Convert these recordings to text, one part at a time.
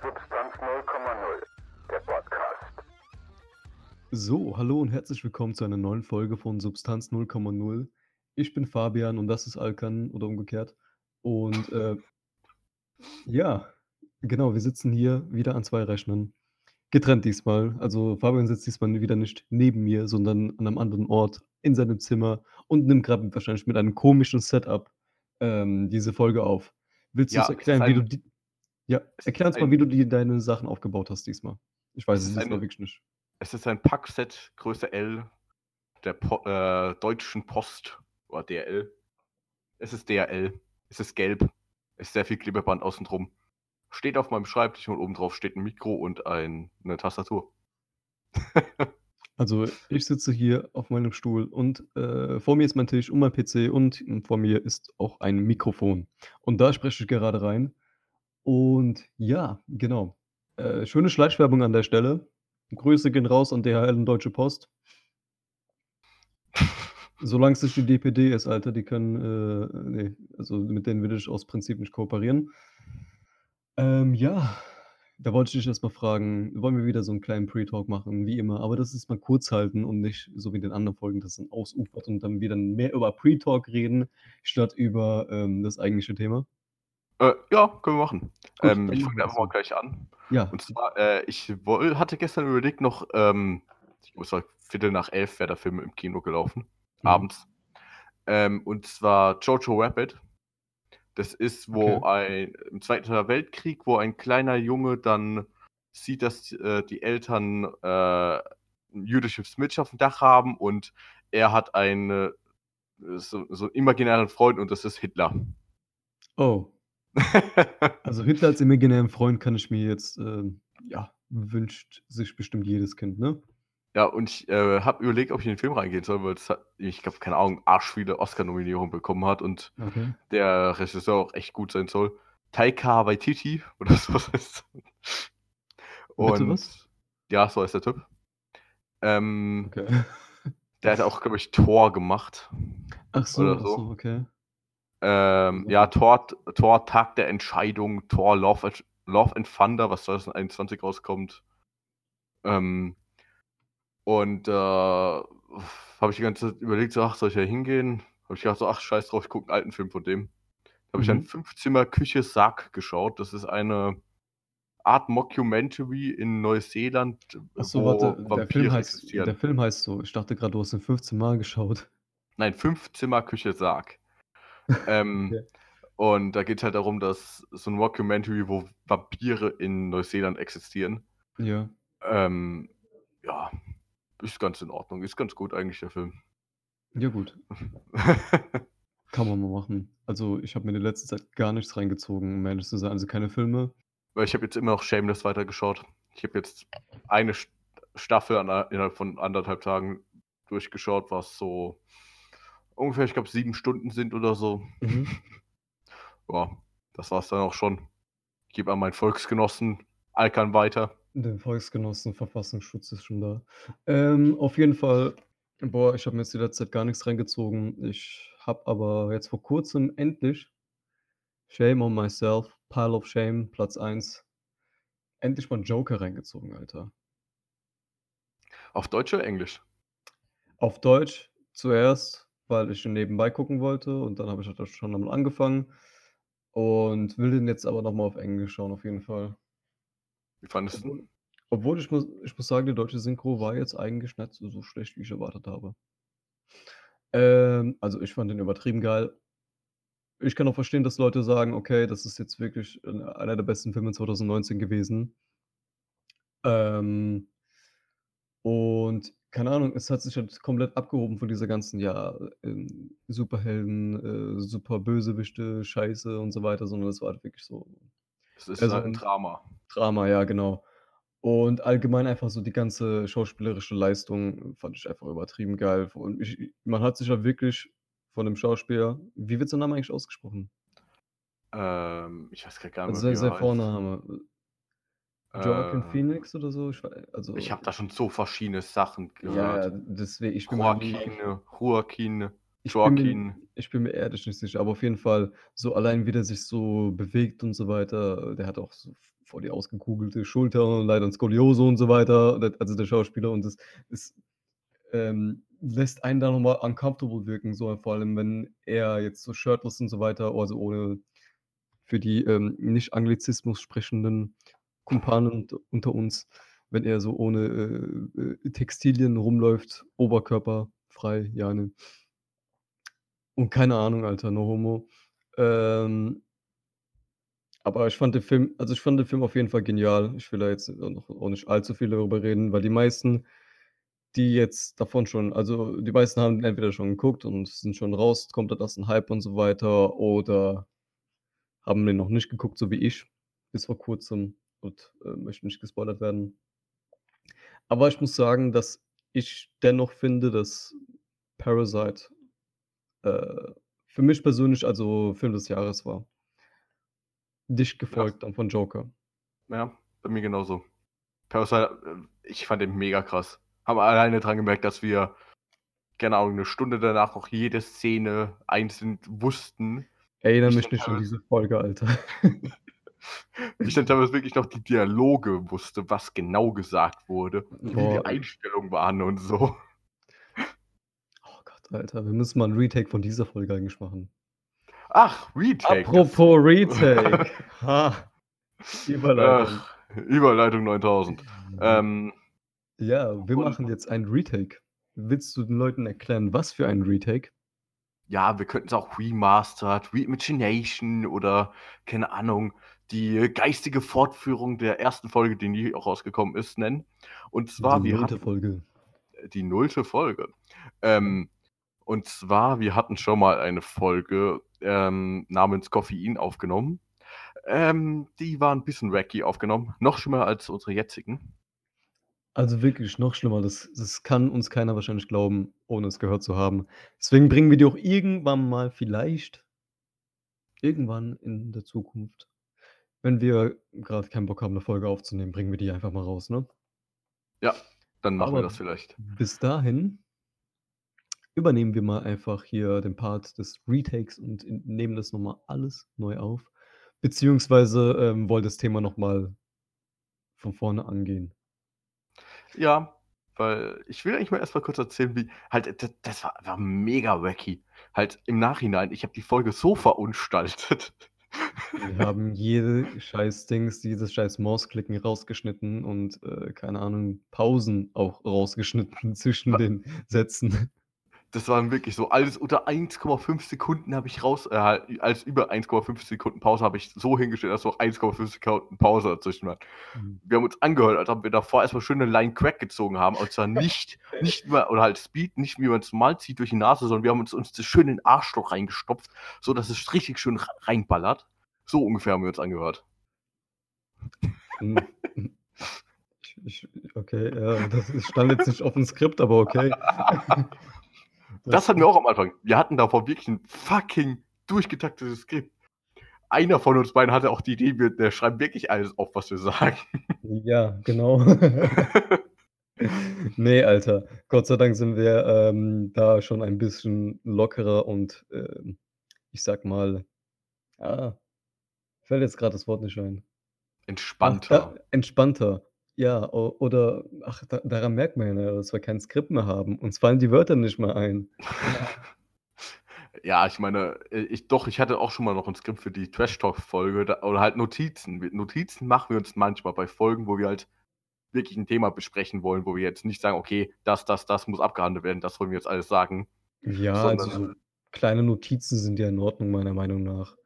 Substanz 0,0, der Podcast. So, hallo und herzlich willkommen zu einer neuen Folge von Substanz 0,0. Ich bin Fabian und das ist Alkan oder umgekehrt. Und äh, ja, genau, wir sitzen hier wieder an zwei Rechnern. Getrennt diesmal. Also Fabian sitzt diesmal wieder nicht neben mir, sondern an einem anderen Ort in seinem Zimmer und nimmt gerade wahrscheinlich mit einem komischen Setup ähm, diese Folge auf. Willst du Ja, uns erklären, wie du ein die. Ja, erklär uns mal, ein wie du dir deine Sachen aufgebaut hast diesmal. Ich weiß es diesmal eine wirklich nicht. es ist ein Packset Größe L der Po äh, Deutschen Post oder DHL. Es ist DHL. Es ist gelb. Es ist sehr viel Klebeband außen drum. Steht auf meinem Schreibtisch und oben drauf steht ein Mikro und ein 'ne Tastatur. Also, ich sitze hier auf meinem Stuhl und, äh, vor mir ist mein Tisch und mein PC und, vor mir ist auch ein Mikrofon. Und da spreche ich gerade rein. Und ja, genau. Äh, schöne Schleichwerbung an der Stelle. Grüße gehen raus an DHL und Deutsche Post. Solange es nicht die DPD ist, Alter, die können, äh ne, also mit denen will ich aus Prinzip nicht kooperieren. Ähm, ja, da wollte ich dich erst mal fragen, wollen wir wieder so 'n kleinen Pre-Talk machen, wie immer, aber das ist mal kurz halten und nicht so wie in den anderen Folgen, dass dann ausufert und dann dann mehr über Pre-Talk reden, statt über, ähm, das eigentliche Thema? Äh, ja, können wir machen. Gut, Ähm, ich fange einfach mal gleich an. Ja. Und zwar, äh, ich woll hatte gestern überlegt noch, ähm ich muss sagen, 11:15 wäre der Film im Kino gelaufen, Mhm. abends. Ähm, und zwar Jojo Rabbit. Das ist, wo Okay. ein im Zweiten Weltkrieg, wo ein kleiner Junge dann sieht, dass, äh, die Eltern, äh, 'n jüdisches Mädchen aufm Dach haben und er hat eine so so 'n imaginären Freund und das ist Hitler. Oh. Also, Hitler als imaginären Freund kann ich mir jetzt, ähm ja, wünscht sich bestimmt jedes Kind, ne? Ja, und ich, äh, habe überlegt, ob ich in den Film reingehen soll, weil das hat ich glaube, keine Ahnung, arsch viele Oscar-Nominierungen bekommen hat und Okay. der Regisseur auch echt gut sein soll. Taika Waititi oder so heißt Und was? ja, so heißt der Typ. Ähm, Okay. der hat auch, glaube ich, Thor gemacht Ach so, oder ach so. so, okay. Ähm, ja, Thor Thor Tag der Entscheidung, Thor Love Love and Thunder, was 2021 rauskommt. Ähm und, äh, habe ich die ganze Zeit überlegt, so: „Ach, soll ich da hingehen?“ Habe ich gedacht so: „Ach, scheiß drauf, ich gucke 'n alten Film von dem.“ Da habe ich dann Mhm. Fünf-Zimmer Küche Sarg geschaut. Das ist eine Art Mockumentary in Neuseeland, Ach so, wo warte, der Film Vampire heißt der. Film heißt so. Ich dachte grad, du hast den 15 Mal geschaut. Nein, Fünf-Zimmer Küche Sarg. Ähm, Okay. und da geht's halt darum, dass so 'n Mockumentary, wo Vampire in Neuseeland existieren. Ja. Ähm, ja, ist ganz in Ordnung. Ist ganz gut eigentlich, der Film. Ja, gut. Kann man mal machen. Also, ich habe mir in der letzten Zeit gar nichts reingezogen, um ehrlich zu sein, also keine Filme. Weil ich habe jetzt immer noch Shameless weitergeschaut. Ich habe jetzt eine St Staffel an innerhalb von 1 1/2 Tagen durchgeschaut, was so ungefähr, ich glaube, 7 Stunden sind oder so. Mhm. Ja, das war's dann auch schon. Ich gebe an meinen Volksgenossen Alkan weiter. Den Volksgenossen Verfassungsschutz ist schon da. Ähm, auf jeden Fall, boah, ich habe mir jetzt die letzte Zeit gar nichts reingezogen. Ich habe aber jetzt vor Kurzem endlich Shame on myself, Pile of Shame, Platz 1 endlich mal Joker reingezogen, Alter. Auf Deutsch oder Englisch? Auf Deutsch zuerst, weil ich ihn nebenbei gucken wollte und dann habe ich halt auch schon damit angefangen und will den jetzt aber noch mal auf Englisch schauen, auf jeden Fall. Wie fandest du Obwohl ihn? obwohl ich muss ich muss sagen, die deutsche Synchro war jetzt eigentlich nicht so so schlecht, wie ich erwartet habe. Ähm, also, ich fand den übertrieben geil. Ich kann auch verstehen, dass Leute sagen: „Okay, das ist jetzt wirklich, einer der besten Filme 2019 gewesen.“ Ähm und keine Ahnung, es hat sich halt komplett abgehoben von dieser ganzen, ja, ähm, Superhelden, äh, Superbösewichte, Scheiße und so weiter, sondern es war halt wirklich so Es ist eher so halt 'n 'n Drama. Drama, ja, genau. Und allgemein einfach so die ganze schauspielerische Leistung fand ich einfach übertrieben geil. Und ich man hat sich ja wirklich von dem Schauspieler wie wird sein Name eigentlich ausgesprochen? Ähm, ich weiß gar nicht Also, sein. Vorname. Joaquin Äh Phoenix oder so? Ich also Ich habe da schon so verschiedene Sachen Ja, ja, gehört. deswe ich bin mir nie Joaquin, Joaquin. Ich bin mir ehrlich nicht sicher, aber auf jeden Fall so allein, wie der sich so bewegt und so weiter. Der hat auch so voll die ausgekugelte Schulter und leider 'n Skoliose und so weiter, also der Schauspieler und das ist ähm, lässt einen da noch mal uncomfortable wirken, so vor allem, wenn er jetzt so shirtless und so weiter, also ohne für die, ähm, nicht Anglizismus sprechenden Kumpanen unt unter uns, wenn er so ohne, äh, äh, Textilien rumläuft, oberkörperfrei, ja, ne? Und keine Ahnung, Alter, no homo. Ähm aber ich fand den Film also, ich fand den Film auf jeden Fall genial. Ich will da jetzt noch auch nicht allzu viel darüber reden, weil die meisten, die jetzt davon schon also, die meisten haben entweder schon geguckt und sind schon raus, kommt da das 'n Hype und so weiter oder haben den noch nicht geguckt, so wie ich bis vor Kurzem und, äh, möchten nicht gespoilert werden. Aber ich muss sagen, dass ich dennoch finde, dass Parasite, äh, für mich persönlich, also, Film des Jahres war. Dicht Ja. gefolgt dann von Joker. Ja, bei mir genauso. Parasite, äh, ich fand den mega krass. Haben alleine dran gemerkt, dass wir, keine Ahnung, 'ne Stunde danach noch jede Szene einzeln wussten. Erinnere Ich mich nicht an diese Folge, Alter. ich dann teilweise wirklich noch die Dialoge wusste, was genau gesagt wurde, wie die Boah. Einstellungen waren und so. Oh Gott, Alter, wir müssen mal 'n Retake von dieser Folge eigentlich machen. Ach, Retake, Apropos Retake. Ha, Überleitung. Ach, Überleitung 9000. Ähm Ja, wir machen jetzt ein Retake. Willst du den Leuten erklären, was für ein Retake? Ja, wir können's auch Remastered, Reimagination oder, keine Ahnung, die geistige Fortführung der 1. Folge, die nie rausgekommen ist, nennen. Und zwar, Die wir 0. hatten Folge. die 0. Folge. Ähm, und zwar, wir hatten schon mal eine Folge, ähm, namens Koffein aufgenommen. Ähm, die war 'n bisschen wacky aufgenommen, noch schlimmer als unsere jetzigen. Also, wirklich noch schlimmer. Das das kann uns keiner wahrscheinlich glauben, ohne es gehört zu haben. Deswegen bringen wir die auch irgendwann mal vielleicht irgendwann in der Zukunft, wenn wir grad keinen Bock haben, 'ne Folge aufzunehmen, bringen wir die einfach mal raus, ne? Ja, dann machen wir Aber das vielleicht. bis dahin übernehmen wir mal einfach hier den Part des Retakes und nehmen das noch mal alles neu auf, beziehungsweise, ähm, wollen das Thema noch mal von vorne angehen. Ja, weil ich will eigentlich mal erst mal kurz erzählen, wie halt d das war war mega wacky. Halt im Nachhinein, ich habe die Folge so verunstaltet. Wir haben jede scheiß Dings, dieses scheiß Mausklicken rausgeschnitten und, äh, keine Ahnung, Pausen auch rausgeschnitten zwischen den Sätzen. Das waren wirklich so alles unter 1,5 Sekunden habe ich raus äh, halt alles über 1,5 Sekunden Pause habe ich so hingestellt, dass noch 1,5 Sekunden Pause dazwischen war. Mhm. Wir haben uns angehört, als ob wir davor erst mal schön 'ne Line Crack gezogen haben, und zwar nicht nicht über oder halt Speed, nicht wie man's normal zieht durch die Nase, sondern wir haben uns uns das schön in den Arschloch reingestopft, sodass es richtig schön reinballert. So ungefähr haben wir uns angehört. Hm. Ich ich okay, ja, das stand jetzt nicht aufm Skript, aber okay. Das hatten wir auch am Anfang. Wir hatten davor wirklich 'n fucking durchgetaktetes Skript. Einer von uns beiden hatte auch die Idee, wir der schreibt wirklich alles auf, was wir sagen. Ja, genau. Ne, Alter. Gott sei Dank sind wir, ähm, da schon ein bisschen lockerer und, ähm, ich sage mal, ja, fällt jetzt grad das Wort nicht ein. Ach, da Entspannter. entspannter. Ja, oder ach, da daran merkt man ja, dass wir kein Skript mehr haben. Uns fallen die Wörter nicht mehr ein. Ja, ich meine, äh, ich doch, ich hatte auch schon mal noch 'n Skript für die Trash-Talk-Folge da oder halt Notizen. Notizen machen wir uns manchmal bei Folgen, wo wir halt wirklich 'n Thema besprechen wollen, wo wir jetzt nicht sagen: „Okay, das, das, das muss abgehandelt werden, das wollen wir jetzt alles sagen.“ Ja, also so kleine Notizen sind ja in Ordnung, meiner Meinung nach.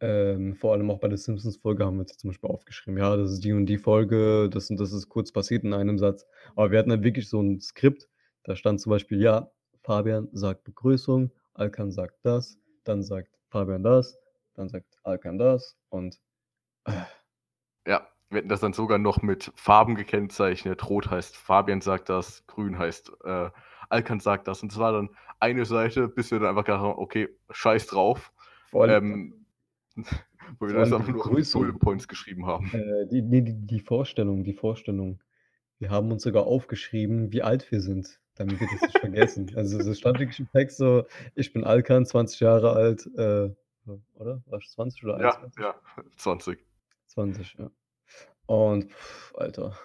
Ähm, vor allem auch bei der Simpsons-Folge haben wir uns jetzt zum Beispiel aufgeschrieben: „Ja, das ist die und die Folge, das und das ist kurz passiert in einem Satz.“ Aber wir hatten halt wirklich so 'n Skript, da stand zum Beispiel: „Ja, Fabian sagt Begrüßung, Alkan sagt das, dann sagt Fabian das, dann sagt Alkan das“ und Ja, wir hatten das dann sogar noch mit Farben gekennzeichnet. Rot heißt, Fabian sagt das, grün heißt, äh, Alkan sagt das. Und es war dann eine Seite, bis wir dann einfach gedacht haben: „Okay, scheiß drauf.“ Vor allem Ähm, wo wir das einfach nur. Bullet Points geschrieben haben. Äh, die die die Vorstellung die Vorstellung. Wir haben uns sogar aufgeschrieben, wie alt wir sind, damit wir das nicht vergessen. Also, es stand wirklich im Text so: „Ich bin Alkan, 20 Jahre alt“, äh, oder? Warst du 20 oder Ja, 21? ja, 20. 20, ja. Und, pf, Alter.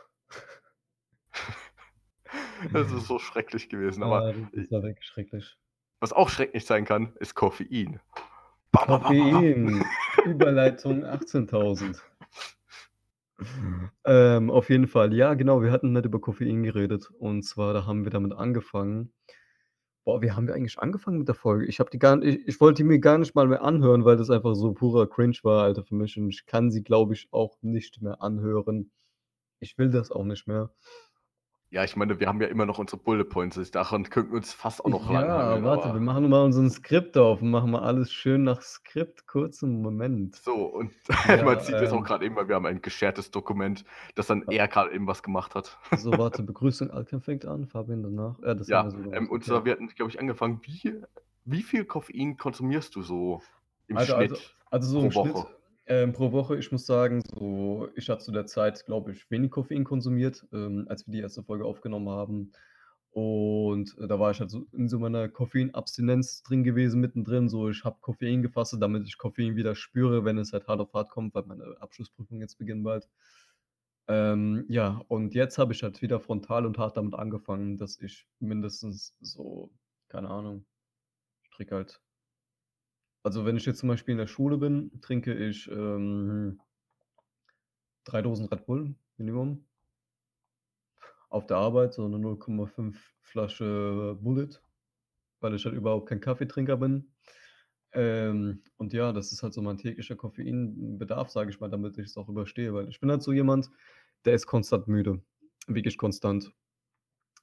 Das ist so schrecklich gewesen, aber Ah, das war wirklich schrecklich. was auch schrecklich sein kann, ist Koffein. Ba, ba, ba, ba, ba. Koffein, Überleitung 18.000. Ähm, auf jeden Fall. Ja, genau, wir hatten nicht über Koffein geredet. Und zwar, da haben wir damit angefangen. Boah, wie haben wir eigentlich angefangen mit der Folge? Ich die gar ich ich wollte die mir gar nicht mal mehr anhören, weil das einfach so purer Cringe war, Alter, für mich. Und ich kann sie, glaube ich, auch nicht mehr anhören. Ich will das auch nicht mehr. Ja, ich meine, wir haben ja immer noch unsere Bullet Points. Daran könnten wir uns fast auch noch Ja, langhangeln, warte, wir aber machen mal unseren Skript auf und machen mal alles schön nach Skript. Kurzen Moment. so und Ja, man sieht das auch ähm grad eben, weil wir haben ein geschertes Dokument, das dann Ja. er grad eben was gemacht hat. So, warte, Begrüßung, Alkan fängt an, Fabian danach. Ja, das Ja, wir so ähm, und okay. zwar, wir hatten, glaube ich, angefangen, wie wie viel Koffein konsumierst du so im Also also Schnitt also so pro im Schnitt, Woche? Ähm, pro Woche, ich muss sagen, so ich hatte zu der Zeit, glaube ich, wenig Koffein konsumiert, ähm, als wir die erste Folge aufgenommen haben. Und, äh, da war ich halt so in so meiner Koffeinabstinenz drin gewesen mittendrin. So, ich habe Koffein gefastet, damit ich Koffein wieder spüre, wenn es halt hart auf hart kommt, weil meine Abschlussprüfungen jetzt beginnen bald. Ähm, ja, und jetzt habe ich halt wieder frontal und hart damit angefangen, dass ich mindestens so, keine Ahnung, ich trinke halt also, wenn ich jetzt zum Beispiel in der Schule bin, trinke ich, ähm 3 Dosen Red Bull Minimum. Auf der Arbeit so 'ne 0,5 Flasche Bulleit, weil ich halt überhaupt kein Kaffeetrinker bin. Ähm, und ja, das ist halt so mein täglicher Koffeinbedarf, sage ich mal, damit ich's auch überstehe, weil ich bin halt so jemand, der ist konstant müde, wirklich konstant.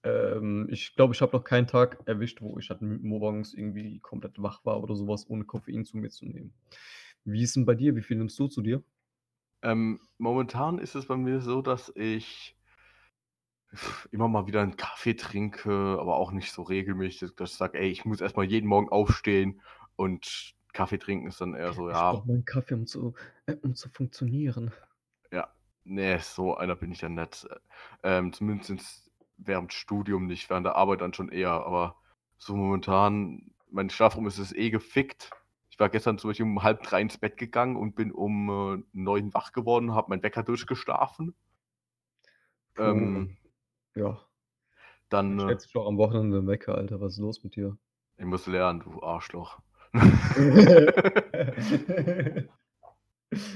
Ähm, ich glaube, ich habe noch keinen Tag erwischt, wo ich halt morgens irgendwie komplett wach war oder so was, ohne Koffein zu mir zu nehmen. Wie ist 'n bei dir? Wie viel nimmst du zu dir? Ähm, momentan ist es bei mir so, dass ich immer mal wieder 'n Kaffee trinke, aber auch nicht so regelmäßig, dass ich sage: „Ey, ich muss erst mal jeden Morgen aufstehen“, und Kaffee trinken ist dann eher so, Ich ja brauche meinen Kaffee, um zu äh, um zu funktionieren. Ja, ne, so einer bin ich dann nicht. Ähm, zumindest während Studium nicht, während der Arbeit dann schon eher, aber so momentan mein Schlafraum ist es eh gefickt. Ich war gestern zum Beispiel um 2:30 ins Bett gegangen und bin um, äh, 9 wach geworden, habe meinen Wecker durchgeschlafen. Puh, Ähm ja. dann, Dann äh du doch am Wochenende 'n Wecker, Alter. Was ist los mit dir? Ich muss lernen, du Arschloch.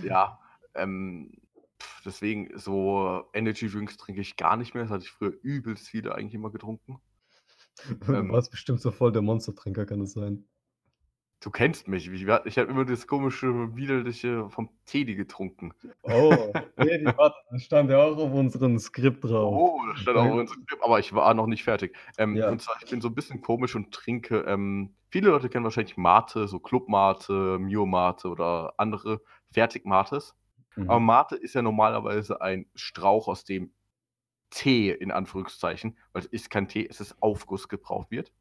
Ja, ähm, deswegen so Energy Drinks trinke ich gar nicht mehr. Das hatte ich früher übelst viele eigentlich immer getrunken. Du Ähm warst bestimmt so voll der Monstertrinker, kann das sein? Du kennst mich. Ich ich habe immer das komische, widerliche vom Teddy getrunken. Oh, Teddy, warte, das stand ja auch auf unserem Skript drauf. Oh, das stand auch auf unserem Skript, aber ich war noch nicht fertig. Ähm, Ja. und zwar, ich bin so 'n bisschen komisch und trinke, ähm viele Leute kennen wahrscheinlich Mate, so Club Mate, Mio Mate oder andere Fertig-Mates. Aber Mhm. Mate ist ja normalerweise ein Strauch, aus dem Tee in Anführungszeichen, weil es ist kein Tee, es ist Aufguss gebraut wird.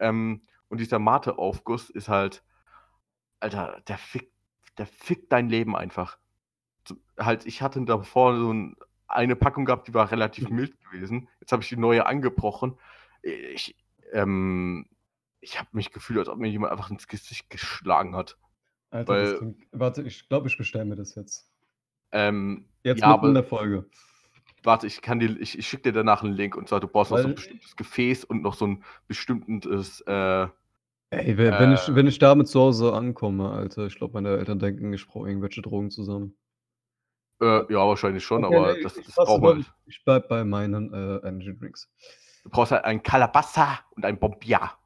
Ähm, und dieser Mate-Aufguss ist halt Alter, der fickt der fickt dein Leben einfach. Halt, ich hatte davor so 'n eine Packung gehabt, die war relativ Mhm. mild gewesen. Jetzt habe ich die neue angebrochen. Ich ähm, ich habe mich gefühlt, als ob mir jemand einfach ins Gesicht geschlagen hat. Alter, Weil klingt warte, ich glaube, ich bestelle mir das jetzt. Ähm, Jetzt ja, mitten in der Folge. Warte, ich kann dir ich ich schicke dir danach 'n Link und zwar, du brauchst noch so 'n Weil bestimmtes Gefäß und noch so 'n bestimmtes, äh Ey, we wenn ich äh wenn ich damit zu Hause ankomme, Alter, ich glaube, meine Eltern denken, ich brauche irgendwelche Drogen zusammen. Äh, ja, wahrscheinlich schon, Okay, aber ne, das ich das braucht man ich ich bleibe bei meinen, äh, Energy Drinks. Du brauchst halt ein Kalabassa und ein Bombilla.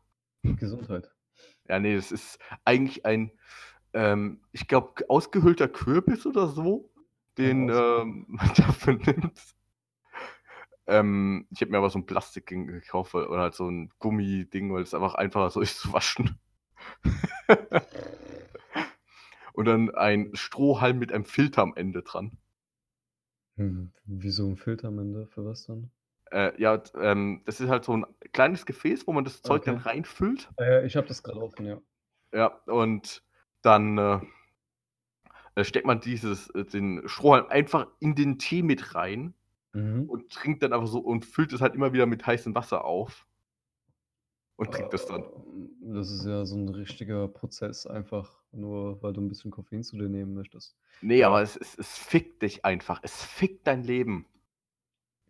Gesundheit. Ja, ne, das ist eigentlich ein, ähm, ich glaube, ausgehöhlter Kürbis oder so, Ein den, ausgehöhlter ähm, man dafür nimmt. Ähm, ich habe mir aber so 'n Plastikding gekauft, oder halt so 'n Gummiding, weil es einfach einfacher so ist zu waschen. Und dann ein Strohhalm mit einem Filter am Ende dran. Hm, wieso 'n Filter am Ende? Für was dann? Äh, ja, ähm, das ist halt so 'n kleines Gefäß, wo man das Zeug dann Okay. reinfüllt. Äh, ich habe das grad offen, ja. Ja, und dann, äh äh, steckt man dieses äh, den Strohhalm einfach in den Tee mit rein Mhm. und trinkt dann einfach so und füllt es halt immer wieder mit heißem Wasser auf. und trinkt das dann. Ähm, das ist ja so 'n richtiger Prozess einfach, nur weil du 'n bisschen Koffein zu dir nehmen möchtest. Ne, aber es es es fickt dich einfach. Es fickt dein Leben.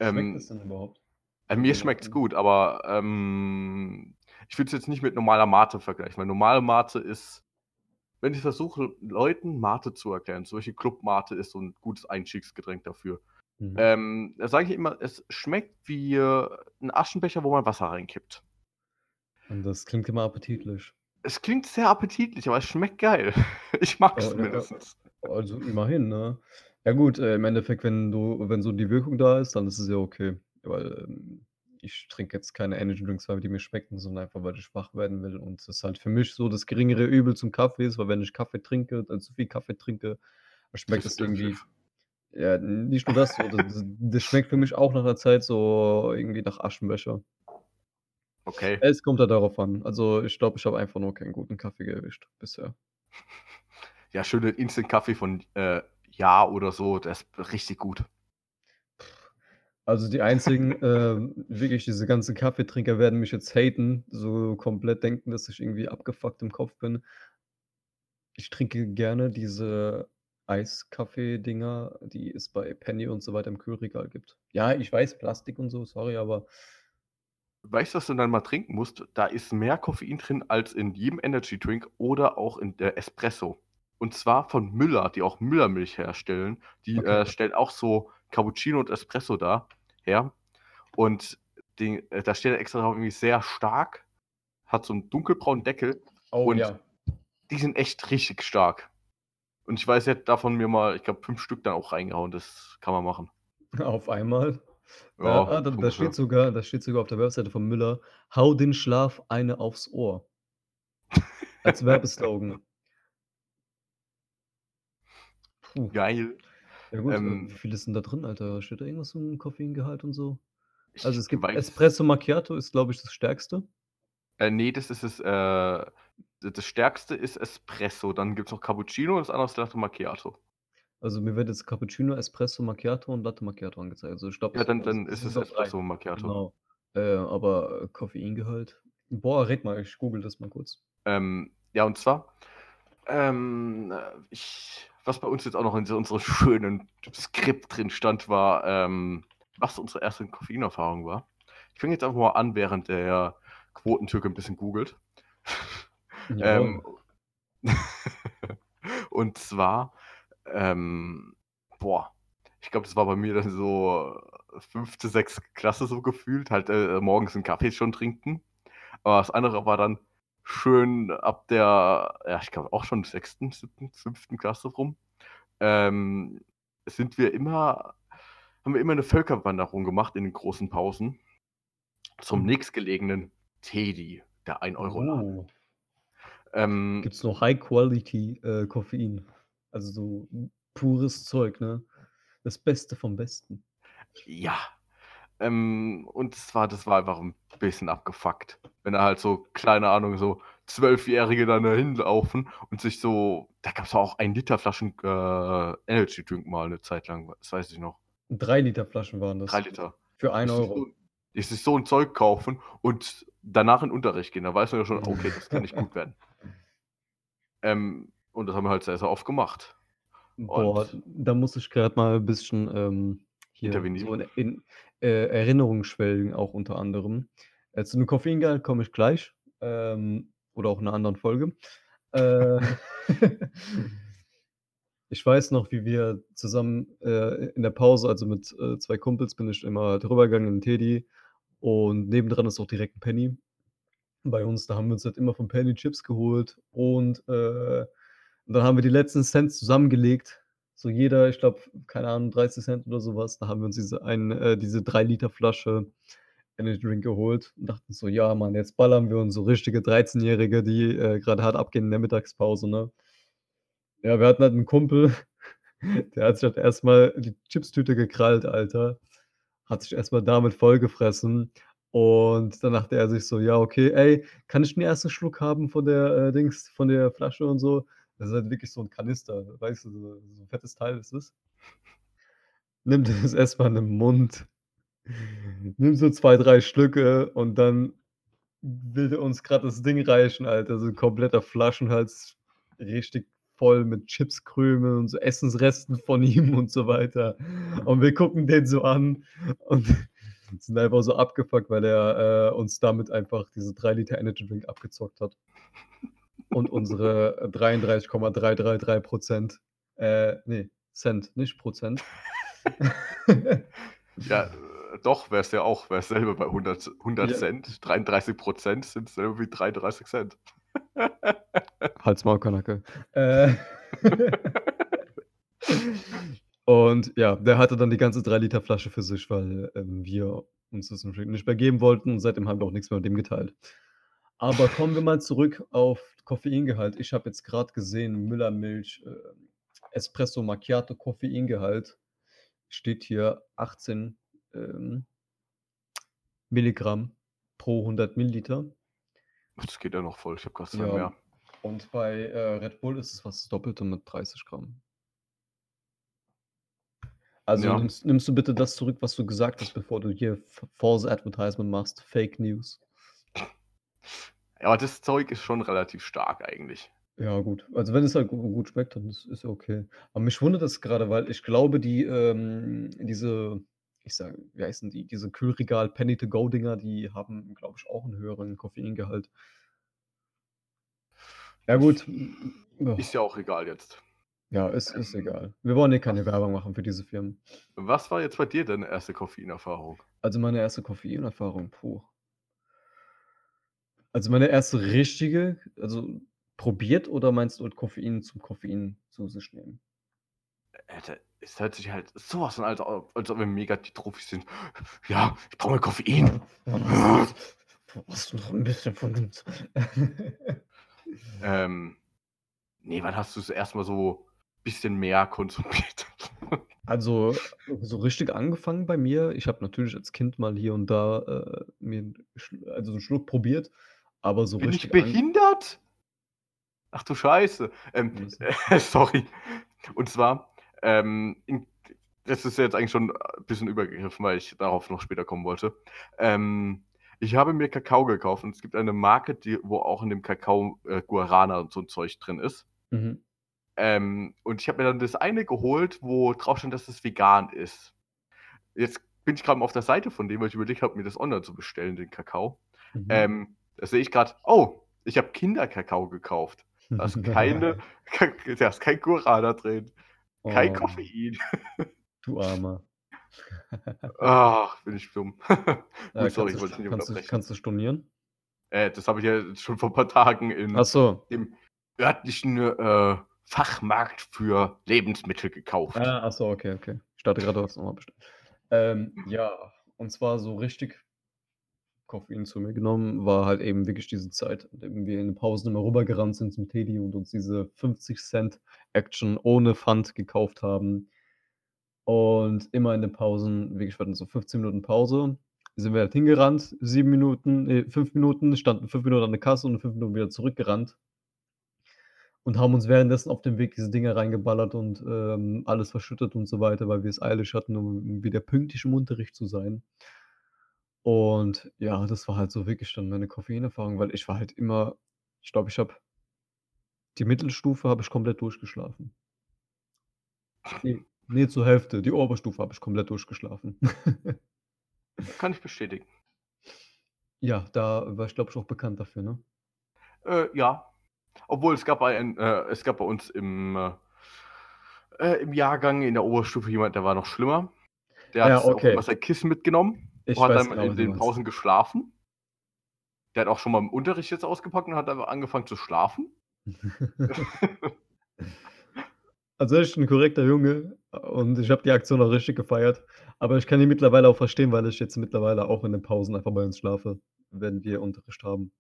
Schmeckt es Ähm, denn überhaupt? äh, mir schmeckt's in gut, aber, ähm, ich würde es jetzt nicht mit normaler Mate vergleichen, weil normale Mate ist wenn ich versuche, Leuten Mate zu erklären, zum Beispiel Club Mate ist so 'n gutes Einstiegsgetränk dafür. Mhm. Ähm, da sage ich immer, es schmeckt wie, äh, 'n Aschenbecher, wo man Wasser reinkippt. Und das klingt immer appetitlich. Es klingt sehr appetitlich, aber es schmeckt geil. Ich mag's Oh, ja, zumindest. Also immerhin, ne? Ja gut, äh, im Endeffekt, wenn du wenn so die Wirkung da ist, dann ist es ja okay, weil, ähm, ich trinke jetzt keine Energy Drinks, weil die mir schmecken, sondern einfach, weil ich wach werden will und das halt für mich so das geringere Übel zum Kaffee ist, weil wenn ich Kaffee trinke, dann zu viel Kaffee trinke, dann schmeckt das irgendwie ja, nicht nur das so, das das schmeckt für mich auch nach 'ner Zeit so irgendwie nach Aschenbecher. Okay. Es kommt halt darauf an. Also, ich glaube, ich habe einfach nur keinen guten Kaffee erwischt bisher. Ja, schön den Instant-Kaffee von, äh, Ja oder so, der ist richtig gut. Also, die einzigen, ähm wirklich diese ganzen Kaffeetrinker werden mich jetzt haten, so komplett denken, dass ich irgendwie abgefuckt im Kopf bin. Ich trinke gerne diese Eiskaffee-Dinger, die es bei Penny und so weiter im Kühlregal gibt. Ja, ich weiß, Plastik und so, sorry, aber Weißt du, was du dann mal trinken musst? Da ist mehr Koffein drin als in jedem Energy-Drink oder auch in der Espresso. Und zwar von Müller, die auch Müllermilch herstellen. Die, Okay. äh, stellen auch so Cappuccino und Espresso da her. Und den äh, da steht extra drauf irgendwie sehr stark, hat so 'n dunkelbraunen Deckel Oh und ja. die sind echt richtig stark. Und ich weiß, hätte davon mir mal, ich glaube, 5 Stück dann auch reingehauen. Das kann man machen. Auf einmal? Ja, ah, da da steht sogar da steht sogar auf der Webseite von Müller: „Hau den Schlaf eine aufs Ohr.“ Als Werbeslogan. Puh. Geil. Ja gut, äh, wie Ähm viel ist denn da drin, Alter? Steht da irgendwas zum Koffeingehalt und so? Also, es gibt weiß Espresso Macchiato ist, glaube ich, das Stärkste. Äh, ne, das ist das, äh das Stärkste ist Espresso, dann gibt's noch Cappuccino und das andere ist Latte Macchiato. Also, mir wird jetzt Cappuccino, Espresso Macchiato und Latte Macchiato angezeigt. Also, ich glaube, Ja, es dann es dann es ist es sind doch 3. Espresso Macchiato. Genau. Äh, aber Koffeingehalt? Boah, red mal, ich google das mal kurz. Ähm, ja, und zwar, ähm, äh, ich was bei uns jetzt auch noch in unserem schönen Skript drin stand, war, ähm, was unsere erste Koffeinerfahrung war. Ich fange jetzt einfach mal an, während der Quotentürke 'n bisschen googelt. Ähm, Jawohl. und zwar, ähm, boah, ich glaube, das war bei mir dann so 5. 6. Klasse so gefühlt, halt, äh, morgens 'n Kaffee schon trinken. Aber das andere war dann schön ab der, ja, ich glaube auch schon 6., 7., 5. Klasse rum, ähm, sind wir immer haben wir immer 'ne Völkerwanderung gemacht in den großen Pausen zum Mhm. nächstgelegenen Teddy, der 1 €-Laden. Oh. Ähm Gibt's noch High Quality, äh, Koffein? Also, so pures Zeug, ne? Das Beste vom Besten. Ja. Ähm, und zwar das war einfach 'n bisschen abgefuckt, wenn da halt so, keine Ahnung, so Zwölfjährige dann da hinlaufen und sich so da gab's auch 1 L Flaschen, äh, Energy Drink mal 'ne Zeit lang, das weiß ich noch. 3 Liter Flaschen waren 3 das. Liter. Für 1 Die sich €. so die sich so 'n Zeug kaufen und danach in Unterricht gehen. Da weiß man ja schon: „Okay, das kann nicht gut werden.“ Ähm, und das haben wir halt sehr, sehr oft gemacht. Boah, Und da muss ich grad mal 'n bisschen, ähm, hier so Intervenieren? in in, äh, Erinnerungen schwelgen, auch unter anderem. Äh, zu dem Koffeingehalt komme ich gleich, ähm, oder auch in 'ner anderen Folge. Äh, ich weiß noch, wie wir zusammen, äh, in der Pause also, mit, äh, 2 Kumpels bin ich immer halt rübergegangen in 'n Teddy und nebendran ist auch direkt 'n Penny bei uns. Da haben wir uns halt immer von Penny Chips geholt und, äh, dann haben wir die letzten Cent zusammengelegt. So jeder, ich glaube, keine Ahnung, 30 C oder so was. Da haben wir uns diese ein äh, diese 3 Liter Flasche Energy Drink geholt und dachten so: „Ja, Mann, jetzt ballern wir uns so richtige Dreizehnjährige, die, äh, grade hart abgehen in der Mittagspause“, ne? Ja, wir hatten halt 'n Kumpel, der hat sich halt erst mal die Chipstüte gekrallt, Alter, hat sich erst mal damit vollgefressen und dann dachte er sich so: „Ja, okay, ey, kann ich 'n ersten Schluck haben von der, äh, Dings von der Flasche und so?“ Das ist halt wirklich so 'n Kanister, weißt du, so so 'n fettes Teil ist das. Nimmt das erst mal in den Mund, nimmt so 2, 3 Schlücke und dann will der uns gerade das Ding reichen, Alter. So 'n kompletter Flaschenhals, richtig voll mit Chipskrümeln und so Essensresten von ihm und so weiter. Und wir gucken den so an und sind einfach so abgefuckt, weil er, äh, uns damit einfach diese 3 Liter Energy Drink abgezockt hat. Und unsere 33,333% äh, ne, Cent, nicht Prozent. Ja, äh, doch, wär's ja auch, wär's selber bei 100 100 Ja. Cent. 33% sind selber wie 33 Cent. Halt's Maul, Kanacke. Äh, und ja, der hatte dann die ganze 3 Liter Flasche für sich, weil, ähm, wir uns das nicht mehr geben wollten und seitdem haben wir auch nix mehr mit dem geteilt. Aber kommen wir mal zurück auf Koffeingehalt. Ich habe jetzt grad gesehen, Müllermilch, ähm, Espresso Macchiato Koffeingehalt steht hier 18, ähm Milligramm pro 100 Milliliter. Das geht ja noch voll. Ich habe grad 2 Ja, mehr. und bei, äh, Red Bull ist es fast das Doppelte mit 30 Gramm. Also, Ja. nimmst nimmst du bitte das zurück, was du gesagt hast, bevor du hier False Advertisement machst, Fake News. Ja, aber das Zeug ist schon relativ stark eigentlich. Ja, gut. Also, wenn es halt gu gut schmeckt, dann ist ja okay. Aber mich wundert das grade, weil ich glaube, die, ähm diese ich sage wie heißen die? Diese Kühlregal Penny to go Dinger, die haben, glaube ich, auch 'n höheren Koffeingehalt. Ja gut. Ist ja auch egal jetzt. Ja, ist ist egal. Wir wollen hier keine Werbung machen für diese Firmen. Was war jetzt bei dir deine erste Koffeinerfahrung? Also, meine erste Koffeinerfahrung, puh. Also, meine erste richtige also, probiert oder meinst du mit Koffein zum Koffein zu sich nehmen? Alter, es hört sich halt so was von als ob als ob wir mega die Trophys sind. Ja, ich brauche mal Koffein. Brauchst du noch 'n bisschen von uns? Ähm, ne, wann hast du's erst mal so bisschen mehr konsumiert? Also, so richtig angefangen bei mir ich habe natürlich als Kind mal hier und da, äh, mir also, 'n Schluck probiert, aber so Bin ich richtig an behindert? Ach du Scheiße. Ähm, äh, sorry. Und zwar, ähm, in das ist jetzt eigentlich schon ein bisschen übergegriffen, weil ich darauf noch später kommen wollte. Ähm, ich habe mir Kakao gekauft und es gibt eine Marke, die wo auch in dem Kakao, äh, Guarana und so 'n Zeug drin ist. Mhm. Ähm, und ich habe mir dann das eine geholt, wo drauf stand, dass es vegan ist. Jetzt bin ich mal auf der Seite von dem, weil ich überlegt habe, mir das online zu bestellen, den Kakao. Mhm. Ähm, da sehe ich grad: „Oh, ich habe Kinderkakao gekauft.“ Da ist keine da ist kein Guarana drin, kein Oh. Koffein. Du Armer. Ach, bin ich dumm. Äh, Gut, sorry, ich wollte nicht kannst du kannst du stornieren? Äh, das habe ich ja schon vor 'n paar Tagen in Ach so. dem örtlichen, äh, Fachmarkt für Lebensmittel gekauft. Ah, ach so, okay, okay. Ich dachte grad, du hast noch mal bestellt. Ähm, ja, und zwar so richtig Koffein zu mir genommen, war halt eben wirklich diese Zeit, in dem wir in den Pausen immer rübergerannt sind zum Teddy und uns diese 50 Cent Action ohne Pfand gekauft haben. Und immer in den Pausen wirklich wir hatten so 15 Minuten Pause, sind wir halt hingerannt, 7 Minuten ne, 5 Minuten, standen 5 Minuten an der Kasse und 5 Minuten wieder zurückgerannt. Und haben uns währenddessen auf dem Weg diese Dinger reingeballert und, ähm, alles verschüttet und so weiter, weil wir es eilig hatten, um wieder pünktlich im Unterricht zu sein. Und ja, das war halt so wirklich dann meine Koffeinerfahrung, weil ich war halt immer ich glaube, ich habe die Mittelstufe habe ich komplett durchgeschlafen. Ne, ne, zur Hälfte. Die Oberstufe habe ich komplett durchgeschlafen. Kann ich bestätigen. Ja, da war ich, glaube ich, auch bekannt dafür, ne? Äh, ja. Obwohl es gab ein äh, es gab bei uns im, äh im Jahrgang in der Oberstufe jemand, der war noch schlimmer. Der Ah ja, hat auch okay. immer sein Kissen mitgenommen Ich und hat dann genau, in den. Pausen geschlafen. Der hat auch schon mal im Unterricht jetzt ausgepackt und hat einfach angefangen zu schlafen. Also, echt 'n korrekter Junge und ich habe die Aktion auch richtig gefeiert. Aber ich kann ihn mittlerweile auch verstehen, weil ich jetzt mittlerweile auch in den Pausen einfach bei uns schlafe, wenn wir Unterricht haben.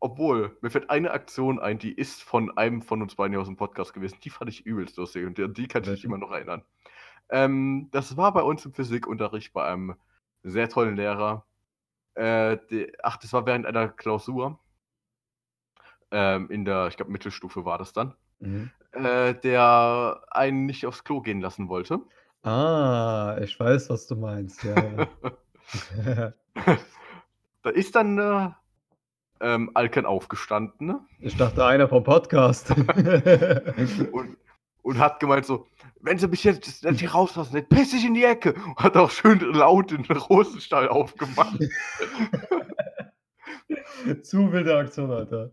Obwohl, mir fällt eine Aktion ein, die ist von einem von uns beiden hier aus'm Podcast gewesen. Die fand ich übelst lustig und an die kann ich mich immer noch erinnern. Ähm, das war bei uns im Physikunterricht bei einem sehr tollen Lehrer. Äh, de ach, das war während einer Klausur. Ähm, in der, ich glaube, Mittelstufe war das dann. Mhm. Äh, der einen nicht aufs Klo gehen lassen wollte. Ah, ich weiß, was du meinst, ja. Da ist dann, äh ähm, Alkan aufgestanden ne? Ich dachte, einer vom Podcast. und, und hat gemeint so, wenn sie mich jetzt nicht rauslassen, dann piss ich in die Ecke. Und hat auch schön laut den Rosenstall aufgemacht Zu wilde Aktion, Alter.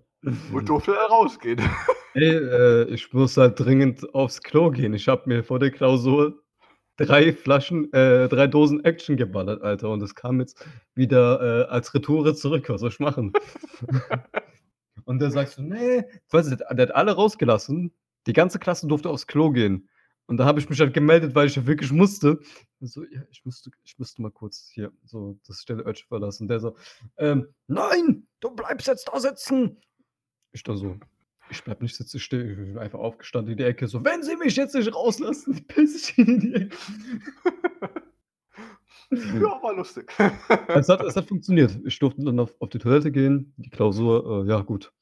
und durfte da rausgehen. Ey, äh, ich muss halt dringend aufs Klo gehen. Ich habe mir vor der Klausur drei Flaschen, äh, drei Dosen Action geballert, Alter. Und es kam jetzt wieder äh, als Retoure zurück. Was soll ich machen? und der sagt so, nee, weißt du, der hat alle rausgelassen. Die ganze Klasse durfte aufs Klo gehen. Und da habe ich mich halt gemeldet, weil ich ja wirklich musste. So, ja, ich müsste, ich müsste mal kurz hier so das stille Örtchen verlassen. Der so, ähm, nein, du bleibst jetzt da sitzen. Ich da so, ich bleib nicht sitzen still. Ich bin einfach aufgestanden in die Ecke. So, wenn sie mich jetzt nicht rauslassen, piss ich in die Ecke. ja, war lustig. es, hat, es hat funktioniert. Ich durfte dann auf, auf die Toilette gehen. Die Klausur, äh, ja, gut.